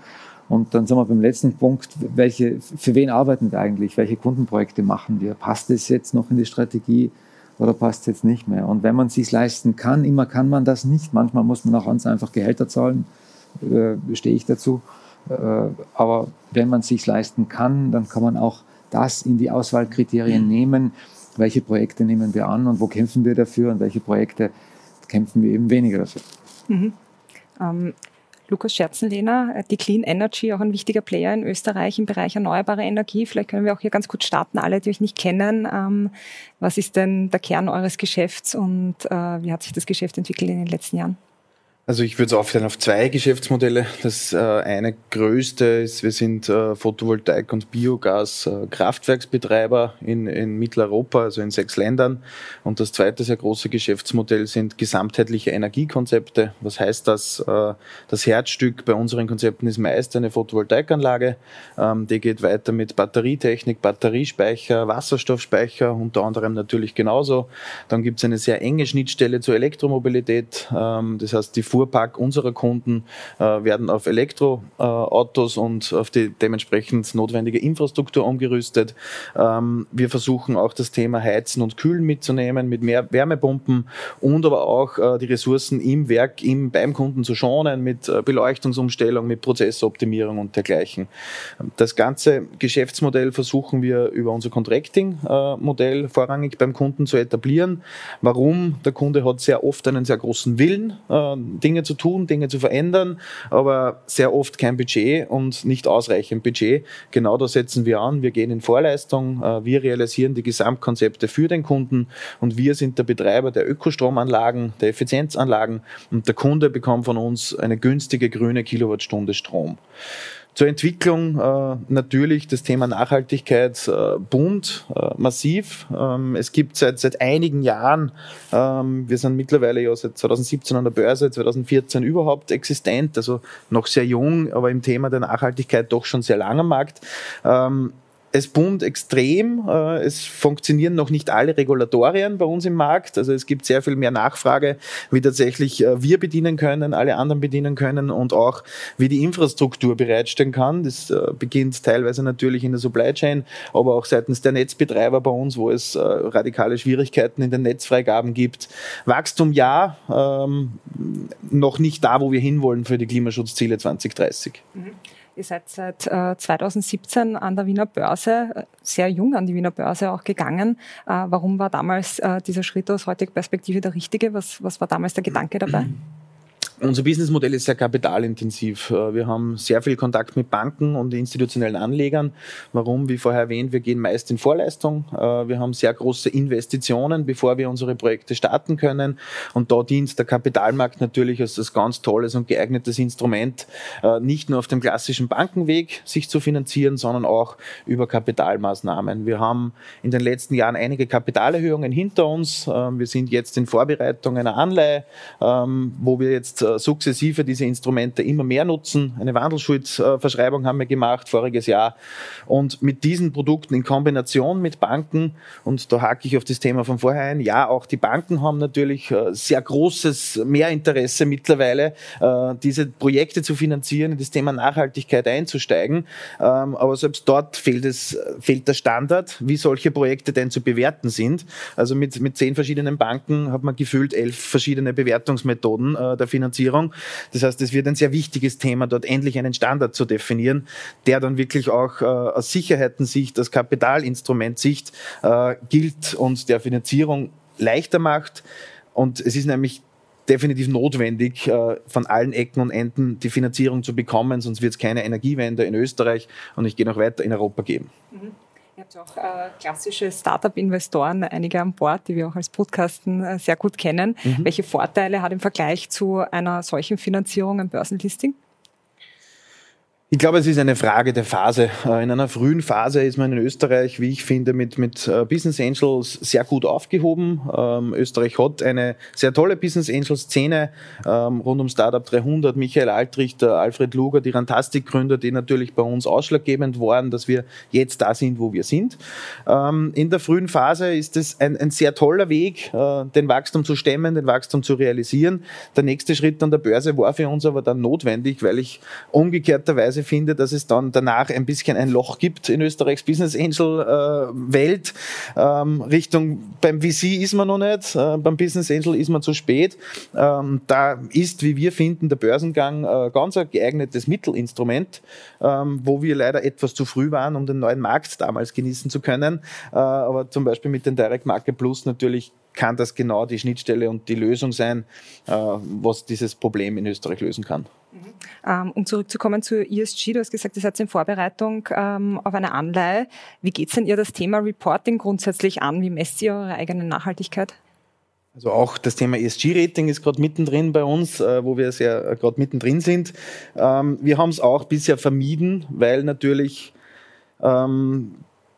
Und dann sind wir beim letzten Punkt, welche, für wen arbeiten wir eigentlich? Welche Kundenprojekte machen wir? Passt es jetzt noch in die Strategie oder passt es jetzt nicht mehr. Und wenn man es sich leisten kann, immer kann man das nicht. Manchmal muss man auch ganz einfach Gehälter zahlen, äh, stehe ich dazu. Äh, aber wenn man es sich leisten kann, dann kann man auch das in die Auswahlkriterien nehmen. Welche Projekte nehmen wir an und wo kämpfen wir dafür und welche Projekte kämpfen wir eben weniger dafür. Mhm. Ähm, Lukas Scherzenlehner, äh, die Clean Energy, auch ein wichtiger Player in Österreich im Bereich erneuerbare Energie. Vielleicht können wir auch hier ganz kurz starten, alle, die euch nicht kennen. Ähm, was ist denn der Kern eures Geschäfts und äh, wie hat sich das Geschäft entwickelt in den letzten Jahren? Also ich würde es aufteilen auf zwei Geschäftsmodelle. Das äh, eine größte ist, wir sind äh, Photovoltaik- und Biogas-Kraftwerksbetreiber in, in Mitteleuropa, also in sechs Ländern. Und das zweite sehr große Geschäftsmodell sind gesamtheitliche Energiekonzepte. Was heißt das? Äh, das Herzstück bei unseren Konzepten ist meist eine Photovoltaikanlage. Ähm, die geht weiter mit Batterietechnik, Batteriespeicher, Wasserstoffspeicher, unter anderem natürlich genauso. Dann gibt es eine sehr enge Schnittstelle zur Elektromobilität. Ähm, das heißt, die Fuhrpark unserer Kunden äh, werden auf Elektroautos äh, und auf die dementsprechend notwendige Infrastruktur umgerüstet. Ähm, wir versuchen auch das Thema Heizen und Kühlen mitzunehmen mit mehr Wärmepumpen und aber auch äh, die Ressourcen im Werk, im, beim Kunden zu schonen mit äh, Beleuchtungsumstellung, mit Prozessoptimierung und dergleichen. Das ganze Geschäftsmodell versuchen wir über unser Contracting-Modell vorrangig beim Kunden zu etablieren. Warum? Der Kunde hat sehr oft einen sehr großen Willen, äh, Dinge zu tun, Dinge zu verändern, aber sehr oft kein Budget und nicht ausreichend Budget. Genau da setzen wir an. Wir gehen in Vorleistung, äh, wir realisieren die Gesamtkonzepte für den Kunden und wir sind der Betreiber der Ökostromanlagen, der Effizienzanlagen und der Kunde bekommt von uns eine günstige grüne Kilowattstunde Strom. Zur Entwicklung äh, natürlich das Thema Nachhaltigkeit äh, bunt, äh, massiv. Ähm, es gibt seit, seit einigen Jahren, ähm, wir sind mittlerweile ja seit 2017 an der Börse, 2014 überhaupt existent, also noch sehr jung, aber im Thema der Nachhaltigkeit doch schon sehr lang am Markt. Ähm, es boomt extrem. Äh, es funktionieren noch nicht alle Regulatorien bei uns im Markt. Also es gibt sehr viel mehr Nachfrage, wie tatsächlich äh, wir bedienen können, alle anderen bedienen können und auch wie die Infrastruktur bereitstellen kann. Das äh, beginnt teilweise natürlich in der Supply Chain, aber auch seitens der Netzbetreiber bei uns, wo es radikale Schwierigkeiten in den Netzfreigaben gibt. Wachstum ja, ähm, noch nicht da, wo wir hinwollen für die Klimaschutzziele 2030. Mhm. Ihr seid seit äh, 2017 an der Wiener Börse, äh, sehr jung an die Wiener Börse auch gegangen. Äh, warum war damals äh, dieser Schritt aus heutiger Perspektive der richtige? Was, was war damals der Gedanke dabei? Unser Businessmodell ist sehr kapitalintensiv. Äh, wir haben sehr viel Kontakt mit Banken und institutionellen Anlegern. Warum? Wie vorher erwähnt, wir gehen meist in Vorleistung. Äh, wir haben sehr große Investitionen, bevor wir unsere Projekte starten können. Und da dient der Kapitalmarkt natürlich als das ganz tolles und geeignetes Instrument, äh, nicht nur auf dem klassischen Bankenweg sich zu finanzieren, sondern auch über Kapitalmaßnahmen. Wir haben in den letzten Jahren einige Kapitalerhöhungen hinter uns. Wir sind jetzt in Vorbereitung einer Anleihe, ähm, wo wir jetzt sukzessive diese Instrumente immer mehr nutzen. Eine Wandelschuldverschreibung haben wir gemacht voriges Jahr. Und mit diesen Produkten in Kombination mit Banken, und da hake ich auf das Thema von vorher ein, ja, auch die Banken haben natürlich äh, sehr großes Mehrinteresse mittlerweile, äh, diese Projekte zu finanzieren, in das Thema Nachhaltigkeit einzusteigen. Ähm, aber selbst dort fehlt es, fehlt der Standard, wie solche Projekte denn zu bewerten sind. Also mit, mit zehn verschiedenen Banken hat man gefühlt elf verschiedene Bewertungsmethoden der Finanzierung Finanzierung. Das heißt, es wird ein sehr wichtiges Thema, dort endlich einen Standard zu definieren, der dann wirklich auch äh, aus Sicherheitensicht, aus Kapitalinstrumentsicht äh, gilt und der Finanzierung leichter macht. Und es ist nämlich definitiv notwendig, äh, von allen Ecken und Enden die Finanzierung zu bekommen, sonst wird es keine Energiewende in Österreich und ich gehe noch weiter in Europa geben. Mhm. Ihr habt auch äh, klassische Startup-Investoren, einige an Bord, die wir auch als Podcasten äh, sehr gut kennen. Mhm. Welche Vorteile hat im Vergleich zu einer solchen Finanzierung ein Börsenlisting? Ich glaube, es ist eine Frage der Phase. Äh, in einer frühen Phase ist man in Österreich, wie ich finde, mit, mit äh, Business Angels sehr gut aufgehoben. Ähm, Österreich hat eine sehr tolle Business Angels Szene ähm, rund um Startup 300. Michael Altrichter, Alfred Luger, die Rantastic-Gründer, die natürlich bei uns ausschlaggebend waren, dass wir jetzt da sind, wo wir sind. Ähm, in der frühen Phase ist es ein, ein sehr toller Weg, äh, den Wachstum zu stemmen, den Wachstum zu realisieren. Der nächste Schritt an der Börse war für uns aber dann notwendig, weil ich umgekehrterweise ehrlicherweise finde, dass es dann danach ein bisschen ein Loch gibt in Österreichs Business Angel äh, Welt. Ähm, Richtung beim VC ist man noch nicht, äh, beim Business Angel ist man zu spät. Ähm, da ist, wie wir finden, der Börsengang äh, ganz ein geeignetes Mittelinstrument, ähm, wo wir leider etwas zu früh waren, um den neuen Markt damals genießen zu können. Äh, aber zum Beispiel mit den Direct Market Plus natürlich kann das genau die Schnittstelle und die Lösung sein, äh, was dieses Problem in Österreich lösen kann. Ähm, um zurückzukommen zu ESG, du hast gesagt, ihr seid in Vorbereitung ähm, auf eine Anleihe. Wie geht es denn ihr das Thema Reporting grundsätzlich an? Wie messt ihr eure eigene Nachhaltigkeit? Also auch das Thema ESG-Rating ist gerade mittendrin bei uns, äh, wo wir sehr äh, gerade mittendrin sind. Ähm, wir haben es auch bisher vermieden, weil natürlich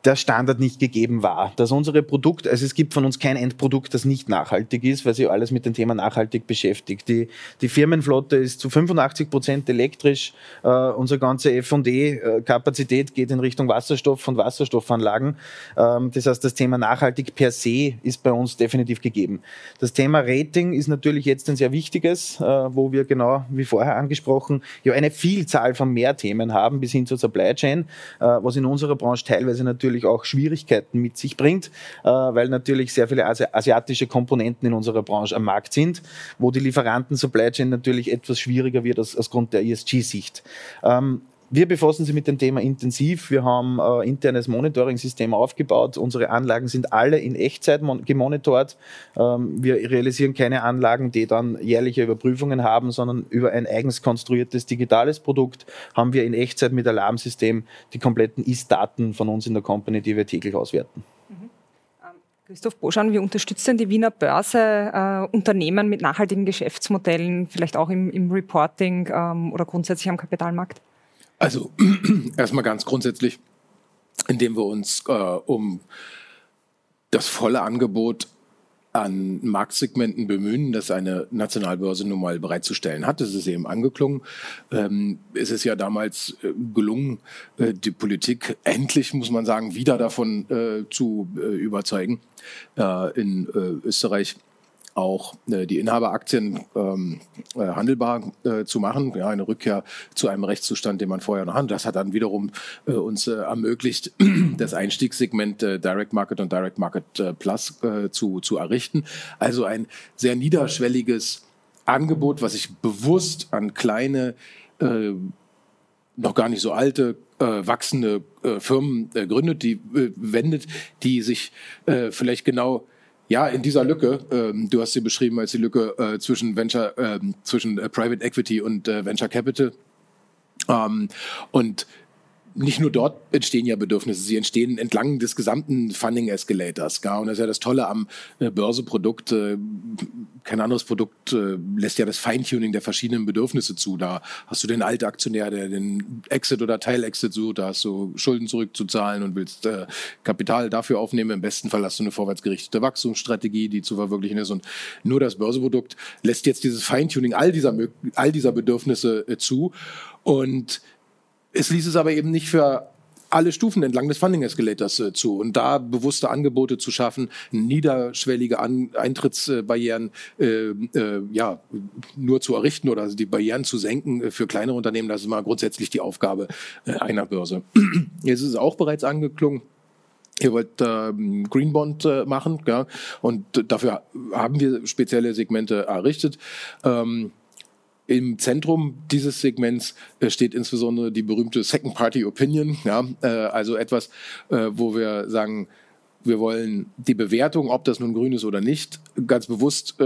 der Standard nicht gegeben war. Dass unsere Produkte, also es gibt von uns kein Endprodukt, das nicht nachhaltig ist, weil sich alles mit dem Thema nachhaltig beschäftigt. Die, die Firmenflotte ist zu 85 Prozent elektrisch. Äh, unsere ganze F&D-Kapazität geht in Richtung Wasserstoff und Wasserstoffanlagen. Ähm, das heißt, das Thema nachhaltig per se ist bei uns definitiv gegeben. Das Thema Rating ist natürlich jetzt ein sehr wichtiges, äh, wo wir genau, wie vorher angesprochen, ja eine Vielzahl von Mehrthemen haben, bis hin zur Supply Chain, äh, was in unserer Branche teilweise natürlich natürlich auch Schwierigkeiten mit sich bringt, äh, weil natürlich sehr viele asiatische Komponenten in unserer Branche am Markt sind, wo die Lieferanten-Supply Chain natürlich etwas schwieriger wird aus, aus Grund der ESG-Sicht. Ähm, wir befassen uns mit dem Thema intensiv. Wir haben ein äh, internes Monitoring-System aufgebaut. Unsere Anlagen sind alle in Echtzeit gemonitort. Ähm, wir realisieren keine Anlagen, die dann jährliche Überprüfungen haben, sondern über ein eigens konstruiertes digitales Produkt haben wir in Echtzeit mit Alarmsystem die kompletten Ist-Daten von uns in der Company, die wir täglich auswerten. Mhm. Ähm, Christoph Boschan, wie unterstützt denn die Wiener Börse äh, Unternehmen mit nachhaltigen Geschäftsmodellen, vielleicht auch im, im Reporting ähm, oder grundsätzlich am Kapitalmarkt? Also erstmal ganz grundsätzlich, indem wir uns äh, um das volle Angebot an Marktsegmenten bemühen, das eine Nationalbörse nun mal bereitzustellen hat. Das ist eben angeklungen. Ähm, es ist ja damals äh, gelungen, äh, die Politik endlich, muss man sagen, wieder davon äh, zu äh, überzeugen, äh, in äh, Österreich auch äh, die Inhaberaktien ähm, äh, handelbar äh, zu machen, ja, eine Rückkehr zu einem Rechtszustand, den man vorher noch hat. Das hat dann wiederum äh, uns äh, ermöglicht, das Einstiegssegment äh, Direct Market und Direct Market äh, Plus äh, zu, zu errichten. Also ein sehr niederschwelliges Angebot, was sich bewusst an kleine, äh, noch gar nicht so alte äh, wachsende äh, Firmen äh, gründet, die äh, wendet, die sich äh, vielleicht genau ja, in dieser Lücke, ähm, du hast sie beschrieben als die Lücke äh, zwischen Venture, äh, zwischen Private Equity und äh, Venture Capital. Ähm, und nicht nur dort entstehen ja Bedürfnisse, sie entstehen entlang des gesamten Funding Escalators. Ja? Und das ist ja das Tolle am äh, Börseprodukt. Äh, kein anderes Produkt äh, lässt ja das Feintuning der verschiedenen Bedürfnisse zu. Da hast du den Altaktionär, der den Exit oder Teilexit sucht, da hast du Schulden zurückzuzahlen und willst Kapital dafür aufnehmen. Im besten Fall hast du eine vorwärtsgerichtete Wachstumsstrategie, die zu verwirklichen ist. Und nur das Börseprodukt lässt jetzt dieses Feintuning all dieser, all dieser Bedürfnisse zu. Und es ließ es aber eben nicht für alle Stufen entlang des Funding Escalators äh, zu und da bewusste Angebote zu schaffen, niederschwellige An Eintrittsbarrieren äh, äh, ja nur zu errichten oder die Barrieren zu senken äh, für kleinere Unternehmen, das ist mal grundsätzlich die Aufgabe äh, einer Börse. Jetzt ist es auch bereits angeklungen. Ihr wollt ähm, Green Bond äh, machen, ja, und dafür haben wir spezielle Segmente errichtet. Ähm, im Zentrum dieses Segments äh, steht insbesondere die berühmte Second Party Opinion, ja, äh, also etwas, äh, wo wir sagen, wir wollen die Bewertung, ob das nun grün ist oder nicht, ganz bewusst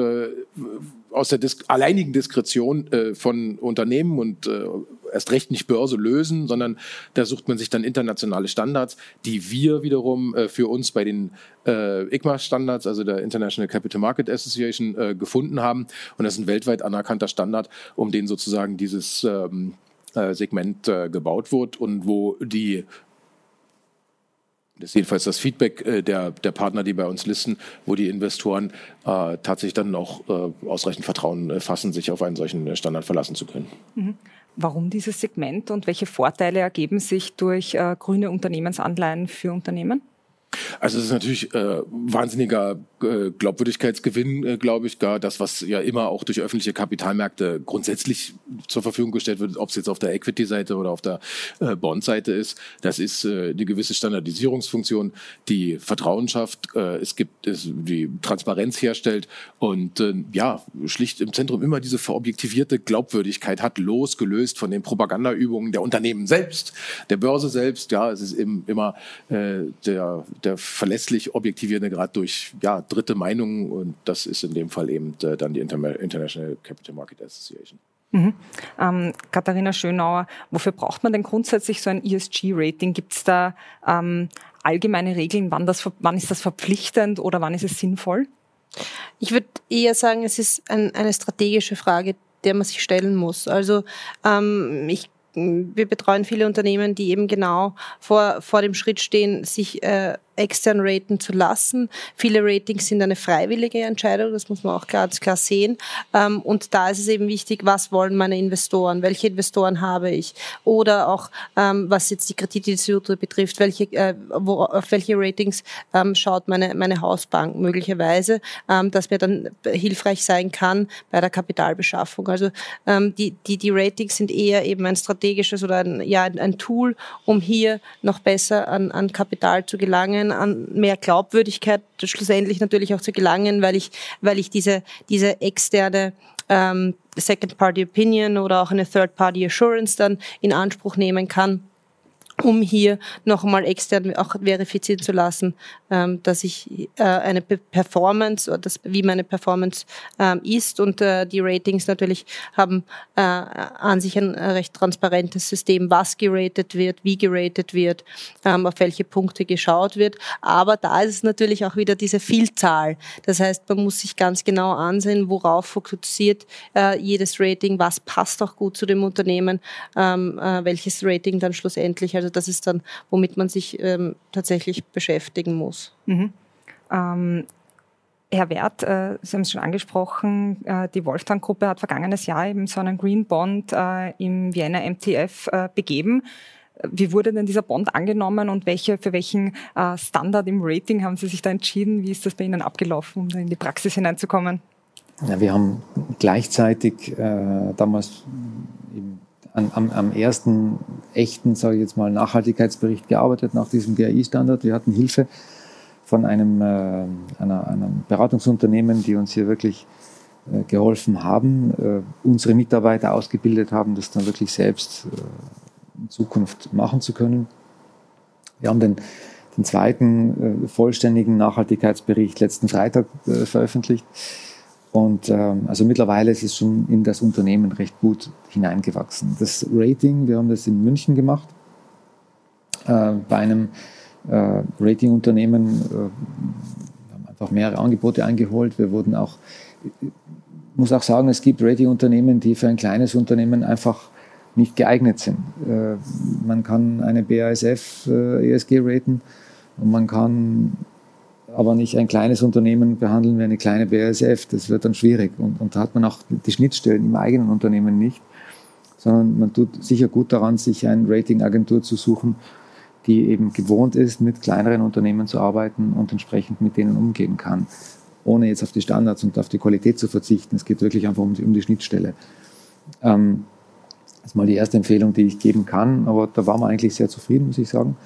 aus der Dis alleinigen Diskretion äh, von Unternehmen und äh, erst recht nicht Börse lösen, sondern da sucht man sich dann internationale Standards, die wir wiederum äh, für uns bei den äh, ICMA-Standards, also der International Capital Market Association, äh, gefunden haben. Und das ist ein weltweit anerkannter Standard, um den sozusagen dieses ähm, äh, Segment äh, gebaut wird und wo die das ist jedenfalls das Feedback äh, der, der Partner, die bei uns listen, wo die Investoren äh, tatsächlich dann auch äh, ausreichend Vertrauen äh, fassen, sich auf einen solchen Standard verlassen zu können. Mhm. Warum dieses Segment und welche Vorteile ergeben sich durch äh, grüne Unternehmensanleihen für Unternehmen? Also es ist natürlich äh, wahnsinniger Glaubwürdigkeitsgewinn, äh, glaube ich, gar das, was ja immer auch durch öffentliche Kapitalmärkte grundsätzlich zur Verfügung gestellt wird, ob es jetzt auf der Equity-Seite oder auf der äh, Bond-Seite ist. Das ist äh, eine gewisse Standardisierungsfunktion, die Vertrauen schafft. Äh, es gibt es, die Transparenz herstellt und äh, ja schlicht im Zentrum immer diese verobjektivierte Glaubwürdigkeit hat, losgelöst von den Propagandaübungen der Unternehmen selbst, der Börse selbst. Ja, es ist eben immer äh, der der verlässlich objektivierende Grad durch ja, dritte Meinungen und das ist in dem Fall eben äh, dann die Inter International Capital Market Association. Mhm. Ähm, Katharina Schönauer, wofür braucht man denn grundsätzlich so ein ESG-Rating? Gibt es da ähm, allgemeine Regeln, wann, das, wann ist das verpflichtend oder wann ist es sinnvoll? Ich würde eher sagen, es ist ein, eine strategische Frage, der man sich stellen muss. Also ähm, ich wir betreuen viele Unternehmen, die eben genau vor, vor dem Schritt stehen, sich äh, extern raten zu lassen. Viele Ratings sind eine freiwillige Entscheidung, das muss man auch ganz klar sehen. Ähm, und da ist es eben wichtig, was wollen meine Investoren, welche Investoren habe ich oder auch ähm, was jetzt die Kreditinstitute betrifft, welche, äh, wo, auf welche Ratings ähm, schaut meine, meine Hausbank möglicherweise, dass mir dann hilfreich sein kann bei der Kapitalbeschaffung. Also die, die, die Ratings sind eher eben ein strategisches oder ein, ja, ein Tool, um hier noch besser an, an Kapital zu gelangen gelangen, an mehr Glaubwürdigkeit schlussendlich natürlich auch zu gelangen, weil ich, weil ich diese, diese externe ähm, Second-Party Opinion oder auch eine Third-Party Assurance dann in Anspruch nehmen kann um hier nochmal extern auch verifizieren zu lassen, ähm, dass ich äh, eine Performance oder das, wie meine Performance ähm, ist. Und äh, die Ratings natürlich haben äh, an sich ein recht transparentes System, was geratet wird, wie geratet wird, ähm, auf welche Punkte geschaut wird. Aber da ist es natürlich auch wieder diese Vielzahl. Das heißt, man muss sich ganz genau ansehen, worauf fokussiert jedes Rating, was passt auch gut zu dem Unternehmen, welches Rating dann schlussendlich, also also das ist dann, womit man sich ähm, tatsächlich beschäftigen muss. Mhm. Ähm, Herr Wert, äh, Sie haben es schon angesprochen, äh, die Wolfgang-Gruppe hat vergangenes Jahr eben so einen Green Bond äh, im Vienna MTF begeben. Wie wurde denn dieser Bond angenommen und welche, für welchen Standard im Rating haben Sie sich da entschieden? Wie ist das bei Ihnen abgelaufen, um da in die Praxis hineinzukommen? Ja, wir haben gleichzeitig äh, damals im an, am, am ersten echten, sage ich jetzt mal, Nachhaltigkeitsbericht gearbeitet nach diesem GAI-Standard. Wir hatten Hilfe von einem, äh, einer, einem Beratungsunternehmen, die uns hier wirklich äh, geholfen haben, äh, unsere Mitarbeiter ausgebildet haben, das dann wirklich selbst äh, in Zukunft machen zu können. Wir haben den, den zweiten äh, vollständigen Nachhaltigkeitsbericht letzten Freitag äh, veröffentlicht. Und ähm, also mittlerweile ist es schon in das Unternehmen recht gut hineingewachsen. Das Rating, wir haben das in München gemacht, äh, bei einem äh, Ratingunternehmen, äh, wir haben einfach mehrere Angebote eingeholt. Wir wurden auch, ich muss auch sagen, es gibt Ratingunternehmen, die für ein kleines Unternehmen einfach nicht geeignet sind. Äh, man kann eine BASF äh, ESG raten und man kann aber nicht ein kleines Unternehmen behandeln wie eine kleine BASF. Das wird dann schwierig. Und, und da hat man auch die Schnittstellen im eigenen Unternehmen nicht, sondern man tut sicher gut daran, sich eine Ratingagentur zu suchen, die eben gewohnt ist, mit kleineren Unternehmen zu arbeiten und entsprechend mit denen umgehen kann, ohne jetzt auf die Standards und auf die Qualität zu verzichten. Es geht wirklich einfach um die, um die Schnittstelle. Ähm, das ist mal die erste Empfehlung, die ich geben kann, aber da waren wir eigentlich sehr zufrieden, muss ich sagen.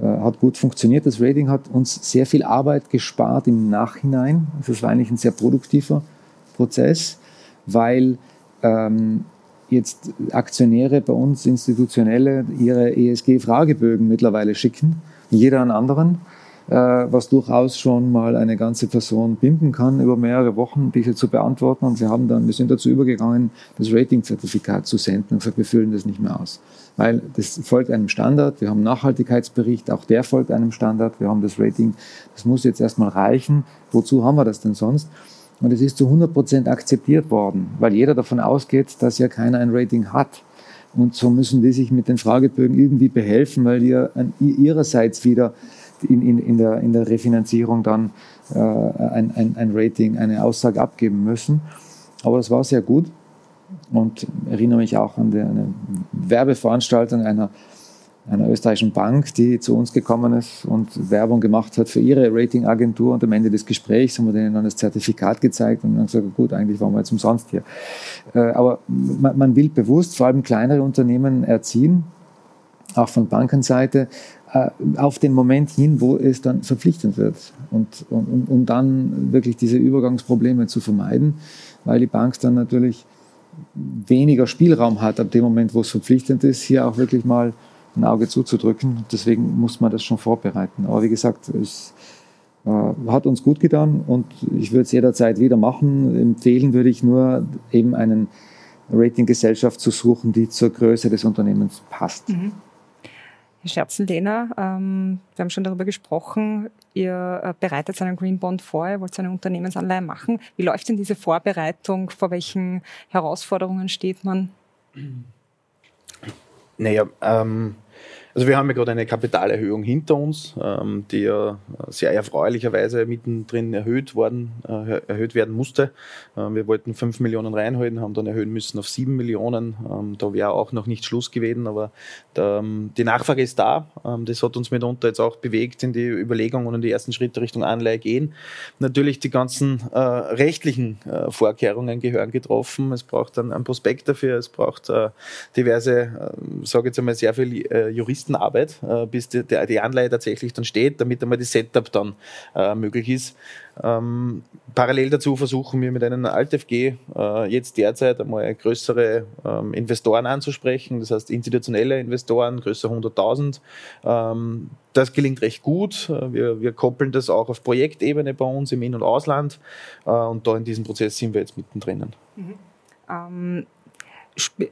Äh, hat gut funktioniert. Das Rating hat uns sehr viel Arbeit gespart im Nachhinein. Also es war eigentlich ein sehr produktiver Prozess, weil ähm, jetzt Aktionäre bei uns, Institutionelle, ihre ESG-Fragebögen mittlerweile schicken, jeder einen anderen. Äh, was durchaus schon mal eine ganze Person binden kann, über mehrere Wochen diese zu beantworten. Und wir haben dann, wir sind dazu übergegangen, das Rating-Zertifikat zu senden und gesagt, wir füllen das nicht mehr aus. Weil das folgt einem Standard. Wir haben einen Nachhaltigkeitsbericht, auch der folgt einem Standard. Wir haben das Rating. Das muss jetzt erstmal reichen. Wozu haben wir das denn sonst? Und es ist zu 100 Prozent akzeptiert worden, weil jeder davon ausgeht, dass ja keiner ein Rating hat. Und so müssen die sich mit den Fragebögen irgendwie behelfen, weil ja ihrerseits wieder in, in, in, der, in der Refinanzierung dann äh, ein, ein, ein Rating, eine Aussage abgeben müssen. Aber das war sehr gut und erinnere mich auch an eine Werbeveranstaltung einer einer österreichischen Bank, die zu uns gekommen ist und Werbung gemacht hat für ihre Ratingagentur. Und am Ende des Gesprächs haben wir denen dann das Zertifikat gezeigt und dann gesagt, gut, eigentlich waren wir jetzt umsonst hier. Äh, aber man will bewusst vor allem kleinere Unternehmen erziehen, auch von Bankenseite, äh, auf den Moment hin, wo es dann verpflichtend wird. Und, und, um dann wirklich diese Übergangsprobleme zu vermeiden, weil die Bank dann natürlich weniger Spielraum hat ab dem Moment, wo es verpflichtend ist, hier auch wirklich mal ein Auge zuzudrücken. Deswegen muss man das schon vorbereiten. Aber wie gesagt, es äh, hat uns gut getan und ich würde es jederzeit wieder machen. Empfehlen würde ich nur eben einen Ratinggesellschaft zu suchen, die zur Größe des Unternehmens passt. Mhm. Herr Scherzen-Lehner, ähm, wir haben schon darüber gesprochen, ihr äh, bereitet einen Green Bond vor, ihr wollt eine Unternehmensanleihe machen. Wie läuft denn diese Vorbereitung? Vor welchen Herausforderungen steht man? Naja, ähm, also wir haben ja gerade eine Kapitalerhöhung hinter uns, ähm, die ja sehr erfreulicherweise mittendrin erhöht worden, äh, erhöht werden musste. Ähm, wir wollten 5 Millionen reinholen, haben dann erhöhen müssen auf 7 Millionen. Ähm, da wäre auch noch nicht Schluss gewesen, aber der, ähm, die Nachfrage ist da. Ähm, das hat uns mitunter jetzt auch bewegt in die Überlegungen und die ersten Schritte Richtung Anleihe gehen. Natürlich die ganzen äh, rechtlichen äh, Vorkehrungen gehören getroffen. Es braucht dann ein Prospekt dafür, es braucht äh, diverse, äh, sage jetzt einmal sehr viel äh, Juristen Juristenarbeit, äh, bis die, Anleihe tatsächlich dann steht, damit einmal das Setup dann äh, möglich ist. Ähm, parallel dazu versuchen wir mit einem AltFG äh, jetzt derzeit einmal größere ähm, Investoren anzusprechen, das heißt institutionelle Investoren, größer 100.000. Ähm, das gelingt recht gut. Äh, wir, wir, koppeln das auch auf Projektebene bei uns im In- und Ausland und da in diesem Prozess sind wir jetzt mittendrin. Mhm.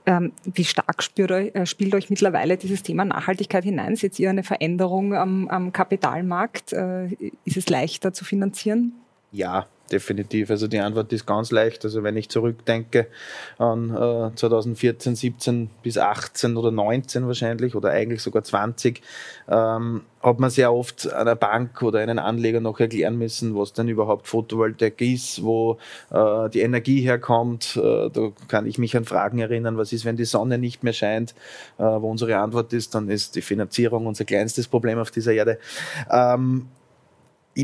Ähm, wie stark spürt äh, spielt euch mittlerweile dieses Thema Nachhaltigkeit hinein? Seht ihr eine Veränderung am, am Kapitalmarkt? Äh, ist es leichter zu finanzieren? Ja, definitiv. Also die Antwort ist ganz leicht. Also wenn ich zurückdenke an äh, 2014, 17 bis 18 oder 19 wahrscheinlich oder eigentlich sogar 20, ähm, hat man sehr oft einer Bank oder einen Anleger noch erklären müssen, was denn überhaupt Photovoltaik ist, wo äh, die Energie herkommt. Äh, da kann ich mich an Fragen erinnern, was ist, wenn die Sonne nicht mehr scheint, äh, wo unsere Antwort ist, dann ist die Finanzierung unser kleinstes Problem auf dieser Erde. Ähm,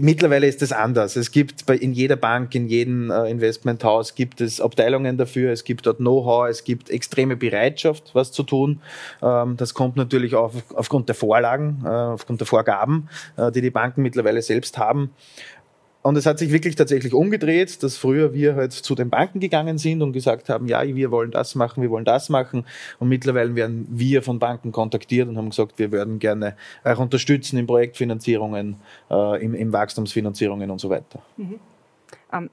Mittlerweile ist es anders. Es gibt bei, in jeder Bank, in jedem äh, Investmenthaus gibt es Abteilungen dafür. Es gibt dort Know-how, es gibt extreme Bereitschaft, was zu tun. Ähm, das kommt natürlich auch aufgrund der Vorlagen, äh, aufgrund der Vorgaben, äh, die die Banken mittlerweile selbst haben. Und es hat sich wirklich tatsächlich umgedreht, dass früher wir halt zu den Banken gegangen sind und gesagt haben, ja, wir wollen das machen, wir wollen das machen. Und mittlerweile werden wir von Banken kontaktiert und haben gesagt, wir würden gerne auch unterstützen in Projektfinanzierungen, äh, in, in Wachstumsfinanzierungen und so weiter. Mhm. Ähm,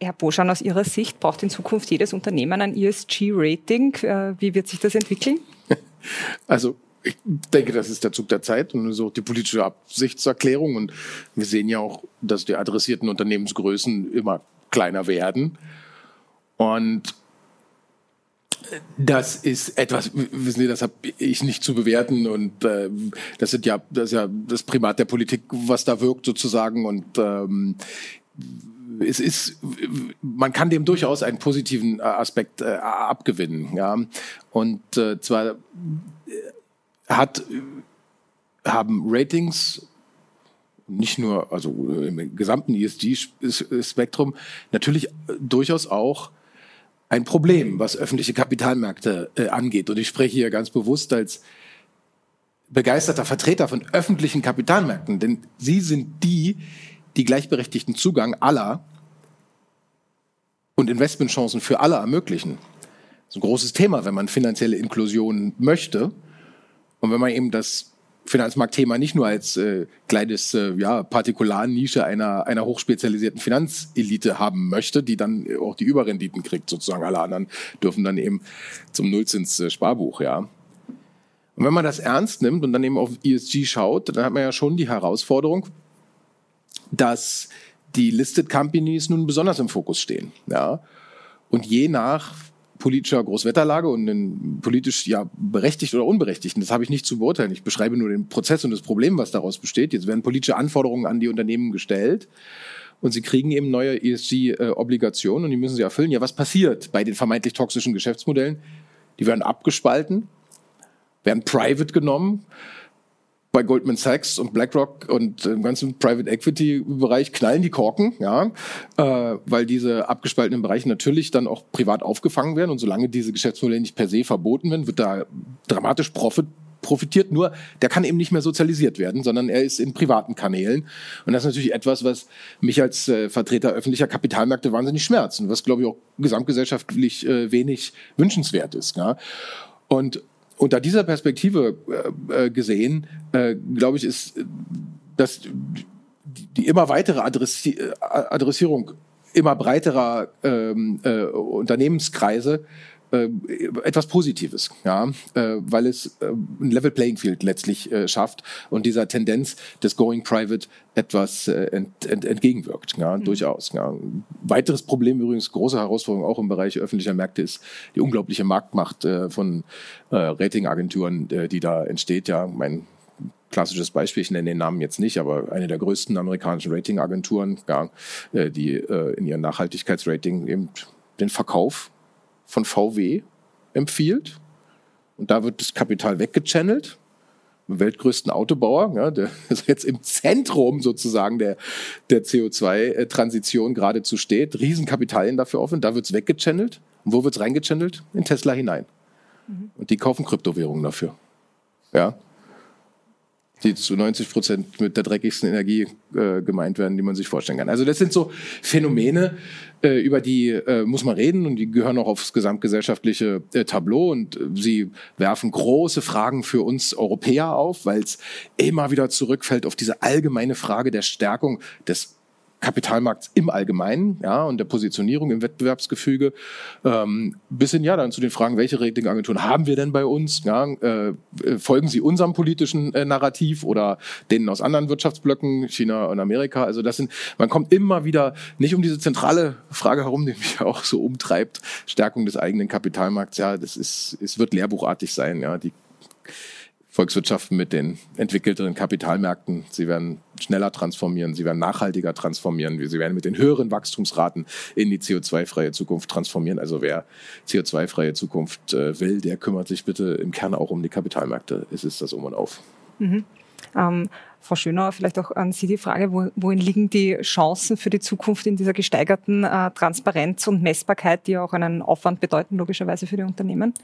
Herr Boschan, aus Ihrer Sicht braucht in Zukunft jedes Unternehmen ein ESG-Rating. Äh, wie wird sich das entwickeln? Also ich denke, das ist der Zug der Zeit und so die politische Absichtserklärung. Und wir sehen ja auch, dass die adressierten Unternehmensgrößen immer kleiner werden. Und das ist etwas, wissen Sie, das habe ich nicht zu bewerten und äh, das sind ja das ist ja das Primat der Politik, was da wirkt sozusagen und ähm, es ist, man kann dem durchaus einen positiven Aspekt äh, abgewinnen, ja. Und äh, zwar hat, haben Ratings nicht nur, also im gesamten ESG-Spektrum, natürlich durchaus auch ein Problem, was öffentliche Kapitalmärkte äh, angeht. Und ich spreche hier ganz bewusst als begeisterter Vertreter von öffentlichen Kapitalmärkten, denn sie sind die, die gleichberechtigten Zugang aller und Investmentchancen für alle ermöglichen. Das ist ein großes Thema, wenn man finanzielle Inklusion möchte. Und wenn man eben das Finanzmarktthema nicht nur als äh, kleines äh, ja, Partikularnische einer, einer hochspezialisierten Finanzelite haben möchte, die dann auch die Überrenditen kriegt, sozusagen. Alle anderen dürfen dann eben zum Nullzins-Sparbuch, ja. Und wenn man das ernst nimmt und dann eben auf ESG schaut, dann hat man ja schon die Herausforderung, dass die Listed Companies nun besonders im Fokus stehen, ja. Und je nach politischer Großwetterlage und in politisch ja berechtigt oder unberechtigt. Das habe ich nicht zu beurteilen. Ich beschreibe nur den Prozess und das Problem, was daraus besteht. Jetzt werden politische Anforderungen an die Unternehmen gestellt und sie kriegen eben neue ESG-Obligationen und die müssen sie erfüllen. Ja, was passiert bei den vermeintlich toxischen Geschäftsmodellen? Die werden abgespalten werden private genommen bei Goldman Sachs und BlackRock und im ganzen Private Equity Bereich knallen die Korken, ja, äh, weil diese abgespaltenen Bereiche natürlich dann auch privat aufgefangen werden und solange diese Geschäftsmodelle nicht per se verboten werden, wird da dramatisch Profit profitiert, nur der kann eben nicht mehr sozialisiert werden, sondern er ist in privaten Kanälen. Und das ist natürlich etwas, was mich als äh, Vertreter öffentlicher Kapitalmärkte wahnsinnig schmerzt und was, glaube ich, auch gesamtgesellschaftlich äh, wenig wünschenswert ist. Ja? Und unter dieser Perspektive äh, äh, gesehen, äh, glaube ich, ist dass die immer weitere Adressi äh, Adressierung immer breiterer ähm, äh, Unternehmenskreise äh, etwas Positives, ja, äh, weil es äh, ein Level Playing Field letztlich äh, schafft und dieser Tendenz des Going Private etwas äh, ent, ent, entgegenwirkt, ja, mhm. durchaus. Ja. Weiteres Problem übrigens, große Herausforderung auch im Bereich öffentlicher Märkte ist die unglaubliche Marktmacht äh, von Ratingagenturen, die da entsteht. Ja, mein klassisches Beispiel, ich nenne den Namen jetzt nicht, aber eine der größten amerikanischen Ratingagenturen, ja, die in ihrem Nachhaltigkeitsrating eben den Verkauf von VW empfiehlt. Und da wird das Kapital weggechannelt. Weltgrößten Autobauer, ja, der ist jetzt im Zentrum sozusagen der, der CO2-Transition geradezu steht. Riesenkapitalien dafür offen, da wird es weggechannelt. Und wo wird es reingechannelt? In Tesla hinein. Mhm. Und die kaufen Kryptowährungen dafür. Ja die zu 90 Prozent mit der dreckigsten Energie äh, gemeint werden, die man sich vorstellen kann. Also das sind so Phänomene, äh, über die äh, muss man reden und die gehören auch aufs gesamtgesellschaftliche äh, Tableau und äh, sie werfen große Fragen für uns Europäer auf, weil es immer wieder zurückfällt auf diese allgemeine Frage der Stärkung des Kapitalmarkts im Allgemeinen, ja, und der Positionierung im Wettbewerbsgefüge, ähm, bis hin ja dann zu den Fragen, welche Ratingagenturen haben wir denn bei uns? Ja, äh, folgen sie unserem politischen äh, Narrativ oder denen aus anderen Wirtschaftsblöcken, China und Amerika? Also das sind, man kommt immer wieder nicht um diese zentrale Frage herum, die mich auch so umtreibt, Stärkung des eigenen Kapitalmarkts. Ja, das ist, es wird lehrbuchartig sein. Ja, die Volkswirtschaften mit den entwickelteren Kapitalmärkten. Sie werden schneller transformieren, sie werden nachhaltiger transformieren, sie werden mit den höheren Wachstumsraten in die CO2-freie Zukunft transformieren. Also wer CO2-freie Zukunft äh, will, der kümmert sich bitte im Kern auch um die Kapitalmärkte. Es ist das Um und Auf. Mhm. Ähm, Frau Schönauer, vielleicht auch an Sie die Frage, wo, wohin liegen die Chancen für die Zukunft in dieser gesteigerten äh, Transparenz und Messbarkeit, die auch einen Aufwand bedeuten, logischerweise für die Unternehmen?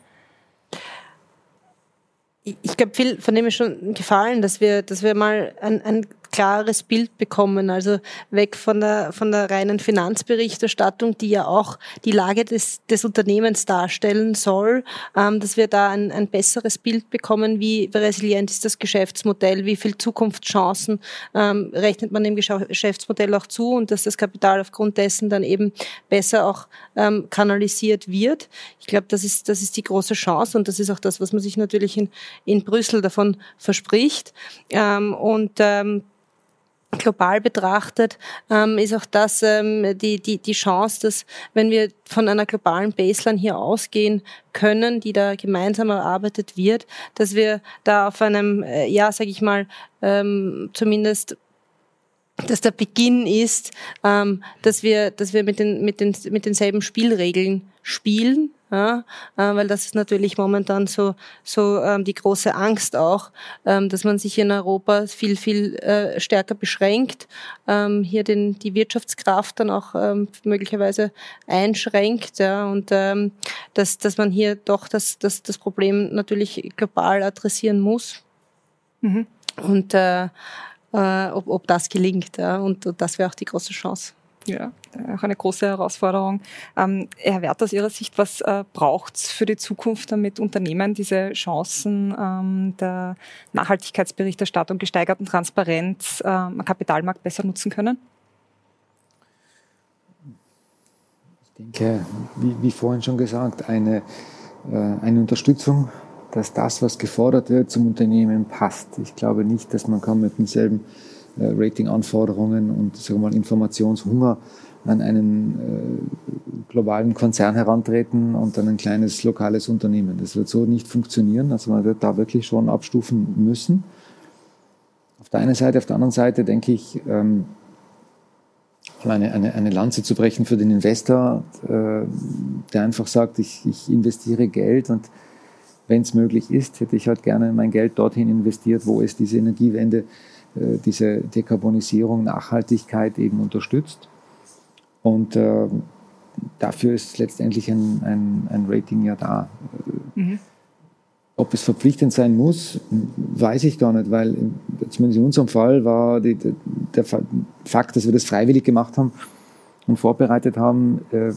Ich glaube, viel von dem ist schon gefallen, dass wir, dass wir mal ein, ein klares Bild bekommen. Also weg von der, von der reinen Finanzberichterstattung, die ja auch die Lage des, des Unternehmens darstellen soll, ähm, dass wir da ein, ein besseres Bild bekommen, wie resilient ist das Geschäftsmodell, wie viel Zukunftschancen ähm, rechnet man dem Geschäftsmodell auch zu und dass das Kapital aufgrund dessen dann eben besser auch ähm, kanalisiert wird. Ich glaube, das ist, das ist die große Chance und das ist auch das, was man sich natürlich in, in Brüssel davon verspricht. Ähm, und ähm, global betrachtet ähm, ist auch das ähm, die, die, die Chance, dass wenn wir von einer globalen Baseline hier ausgehen können, die da gemeinsam erarbeitet wird, dass wir da auf einem, äh, ja, sage ich mal, ähm, zumindest dass der Beginn ist, ähm, dass wir, dass wir mit, den, mit, den, mit denselben Spielregeln spielen ja, äh, weil das ist natürlich momentan so, so ähm, die große Angst auch, ähm, dass man sich in Europa viel, viel äh, stärker beschränkt, ähm, hier den, die Wirtschaftskraft dann auch ähm, möglicherweise einschränkt ja, und ähm, dass, dass man hier doch das, das, das Problem natürlich global adressieren muss. Mhm. Und äh, äh, ob, ob das gelingt. Ja, und, und das wäre auch die große Chance. Ja, auch eine große Herausforderung. Ähm, Herr Wert, aus Ihrer Sicht, was äh, braucht es für die Zukunft, damit Unternehmen diese Chancen ähm, der Nachhaltigkeitsberichterstattung, gesteigerten Transparenz äh, am Kapitalmarkt besser nutzen können? Ich denke, wie, wie vorhin schon gesagt, eine, äh, eine Unterstützung, dass das, was gefordert wird, zum Unternehmen passt. Ich glaube nicht, dass man kann mit demselben äh, Ratinganforderungen und sagen mal, Informationshunger an einen äh, globalen Konzern herantreten und dann ein kleines lokales Unternehmen. Das wird so nicht funktionieren. Also man wird da wirklich schon abstufen müssen. Auf der einen Seite, auf der anderen Seite denke ich, ähm, eine, eine, eine Lanze zu brechen für den Investor, äh, der einfach sagt, ich, ich investiere Geld und wenn es möglich ist, hätte ich halt gerne mein Geld dorthin investiert, wo es diese Energiewende, äh, diese Dekarbonisierung, Nachhaltigkeit eben unterstützt. Und äh, dafür ist letztendlich ein, ein, ein Rating ja da. Mhm. Ob es verpflichtend sein muss, weiß ich gar nicht, weil zumindest in unserem Fall war die, der Fakt, dass wir das freiwillig gemacht haben und vorbereitet haben, äh,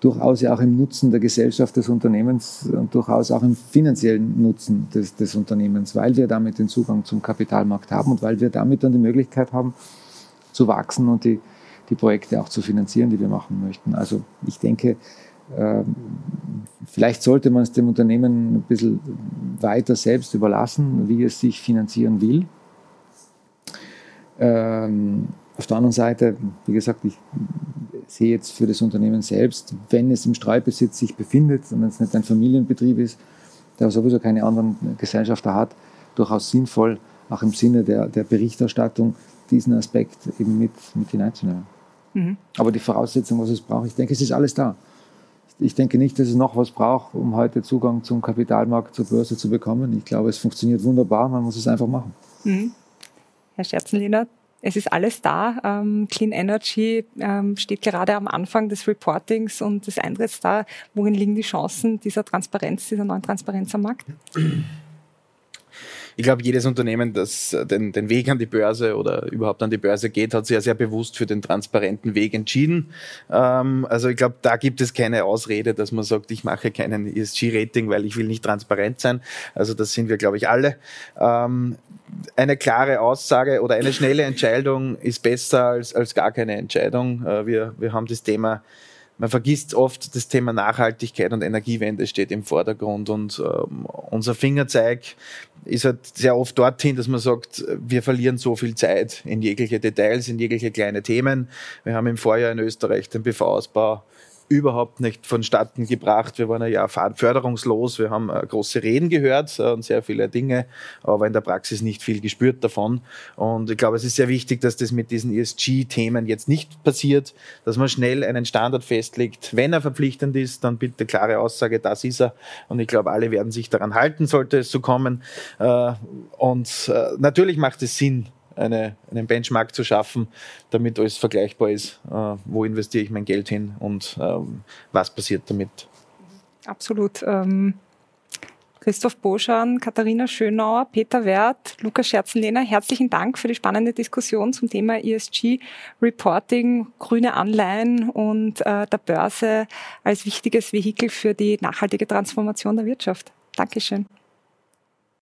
durchaus ja auch im Nutzen der Gesellschaft des Unternehmens und durchaus auch im finanziellen Nutzen des, des Unternehmens, weil wir damit den Zugang zum Kapitalmarkt haben und weil wir damit dann die Möglichkeit haben, zu wachsen und die, die Projekte auch zu finanzieren, die wir machen möchten. Also ich denke, äh, vielleicht sollte man es dem Unternehmen ein bisschen weiter selbst überlassen, wie es sich finanzieren will. Ähm, auf der anderen Seite, wie gesagt, ich sehe jetzt für das Unternehmen selbst, wenn es im Streubesitz sich befindet und wenn es nicht ein Familienbetrieb ist, der sowieso keine anderen Gesellschafter hat, durchaus sinnvoll, auch im Sinne der, der Berichterstattung, diesen Aspekt eben mit, mit hineinzunehmen. Mhm. Aber die Voraussetzung, was es braucht, ich denke, es ist alles da. Ich denke nicht, dass es noch was braucht, um heute Zugang zum Kapitalmarkt, zur Börse zu bekommen. Ich glaube, es funktioniert wunderbar, man muss es einfach machen. Mhm. Herr Scherzenlehner, es ist alles da. Ähm, Clean Energy ähm, steht gerade am Anfang des Reportings und des Eintritts da. Worin liegen die Chancen dieser Transparenz, dieser neuen Transparenz am Markt? Ich glaube, jedes Unternehmen, das äh, den, den Weg an die Börse oder überhaupt an die Börse geht, hat sich ja sehr bewusst für den transparenten Weg entschieden. Ähm, also ich glaube, da gibt es keine Ausrede, dass man sagt, ich mache keinen ESG-Rating, weil ich will nicht transparent sein. Also das sind wir, glaube ich, alle. Ähm, eine klare Aussage oder eine schnelle Entscheidung ist besser als, als gar keine Entscheidung. Äh, wir, wir haben das Thema man vergisst oft, das Thema Nachhaltigkeit und Energiewende steht im Vordergrund und ähm, unser Fingerzeig ist halt sehr oft dorthin, dass man sagt, wir verlieren so viel Zeit in jegliche Details, in jegliche kleine Themen. Wir haben im Vorjahr in Österreich den PV-Ausbau überhaupt nicht vonstatten gebracht. Wir waren Jahr förderungslos, wir haben äh, große Reden gehört äh, und sehr viele Dinge, aber in der Praxis nicht viel gespürt davon. Und ich glaube, es ist sehr wichtig, dass das mit diesen ESG-Themen jetzt nicht passiert, dass man schnell einen Standard festlegt. Wenn er verpflichtend ist, dann bitte klare Aussage, das ist er. Und ich glaube, alle werden sich daran halten, sollte es so kommen. Äh, und natürlich macht es Sinn, eine, einen Benchmark zu schaffen, damit alles vergleichbar ist. Äh, wo investiere ich mein Geld hin und ähm, was passiert damit? Absolut. Ähm Christoph Boschan, Katharina Schönauer, Peter Wert, Lukas Scherzenlehner, herzlichen Dank für die spannende Diskussion zum Thema ESG, Reporting, grüne Anleihen und äh, der Börse als wichtiges Vehikel für die nachhaltige Transformation der Wirtschaft. Dankeschön.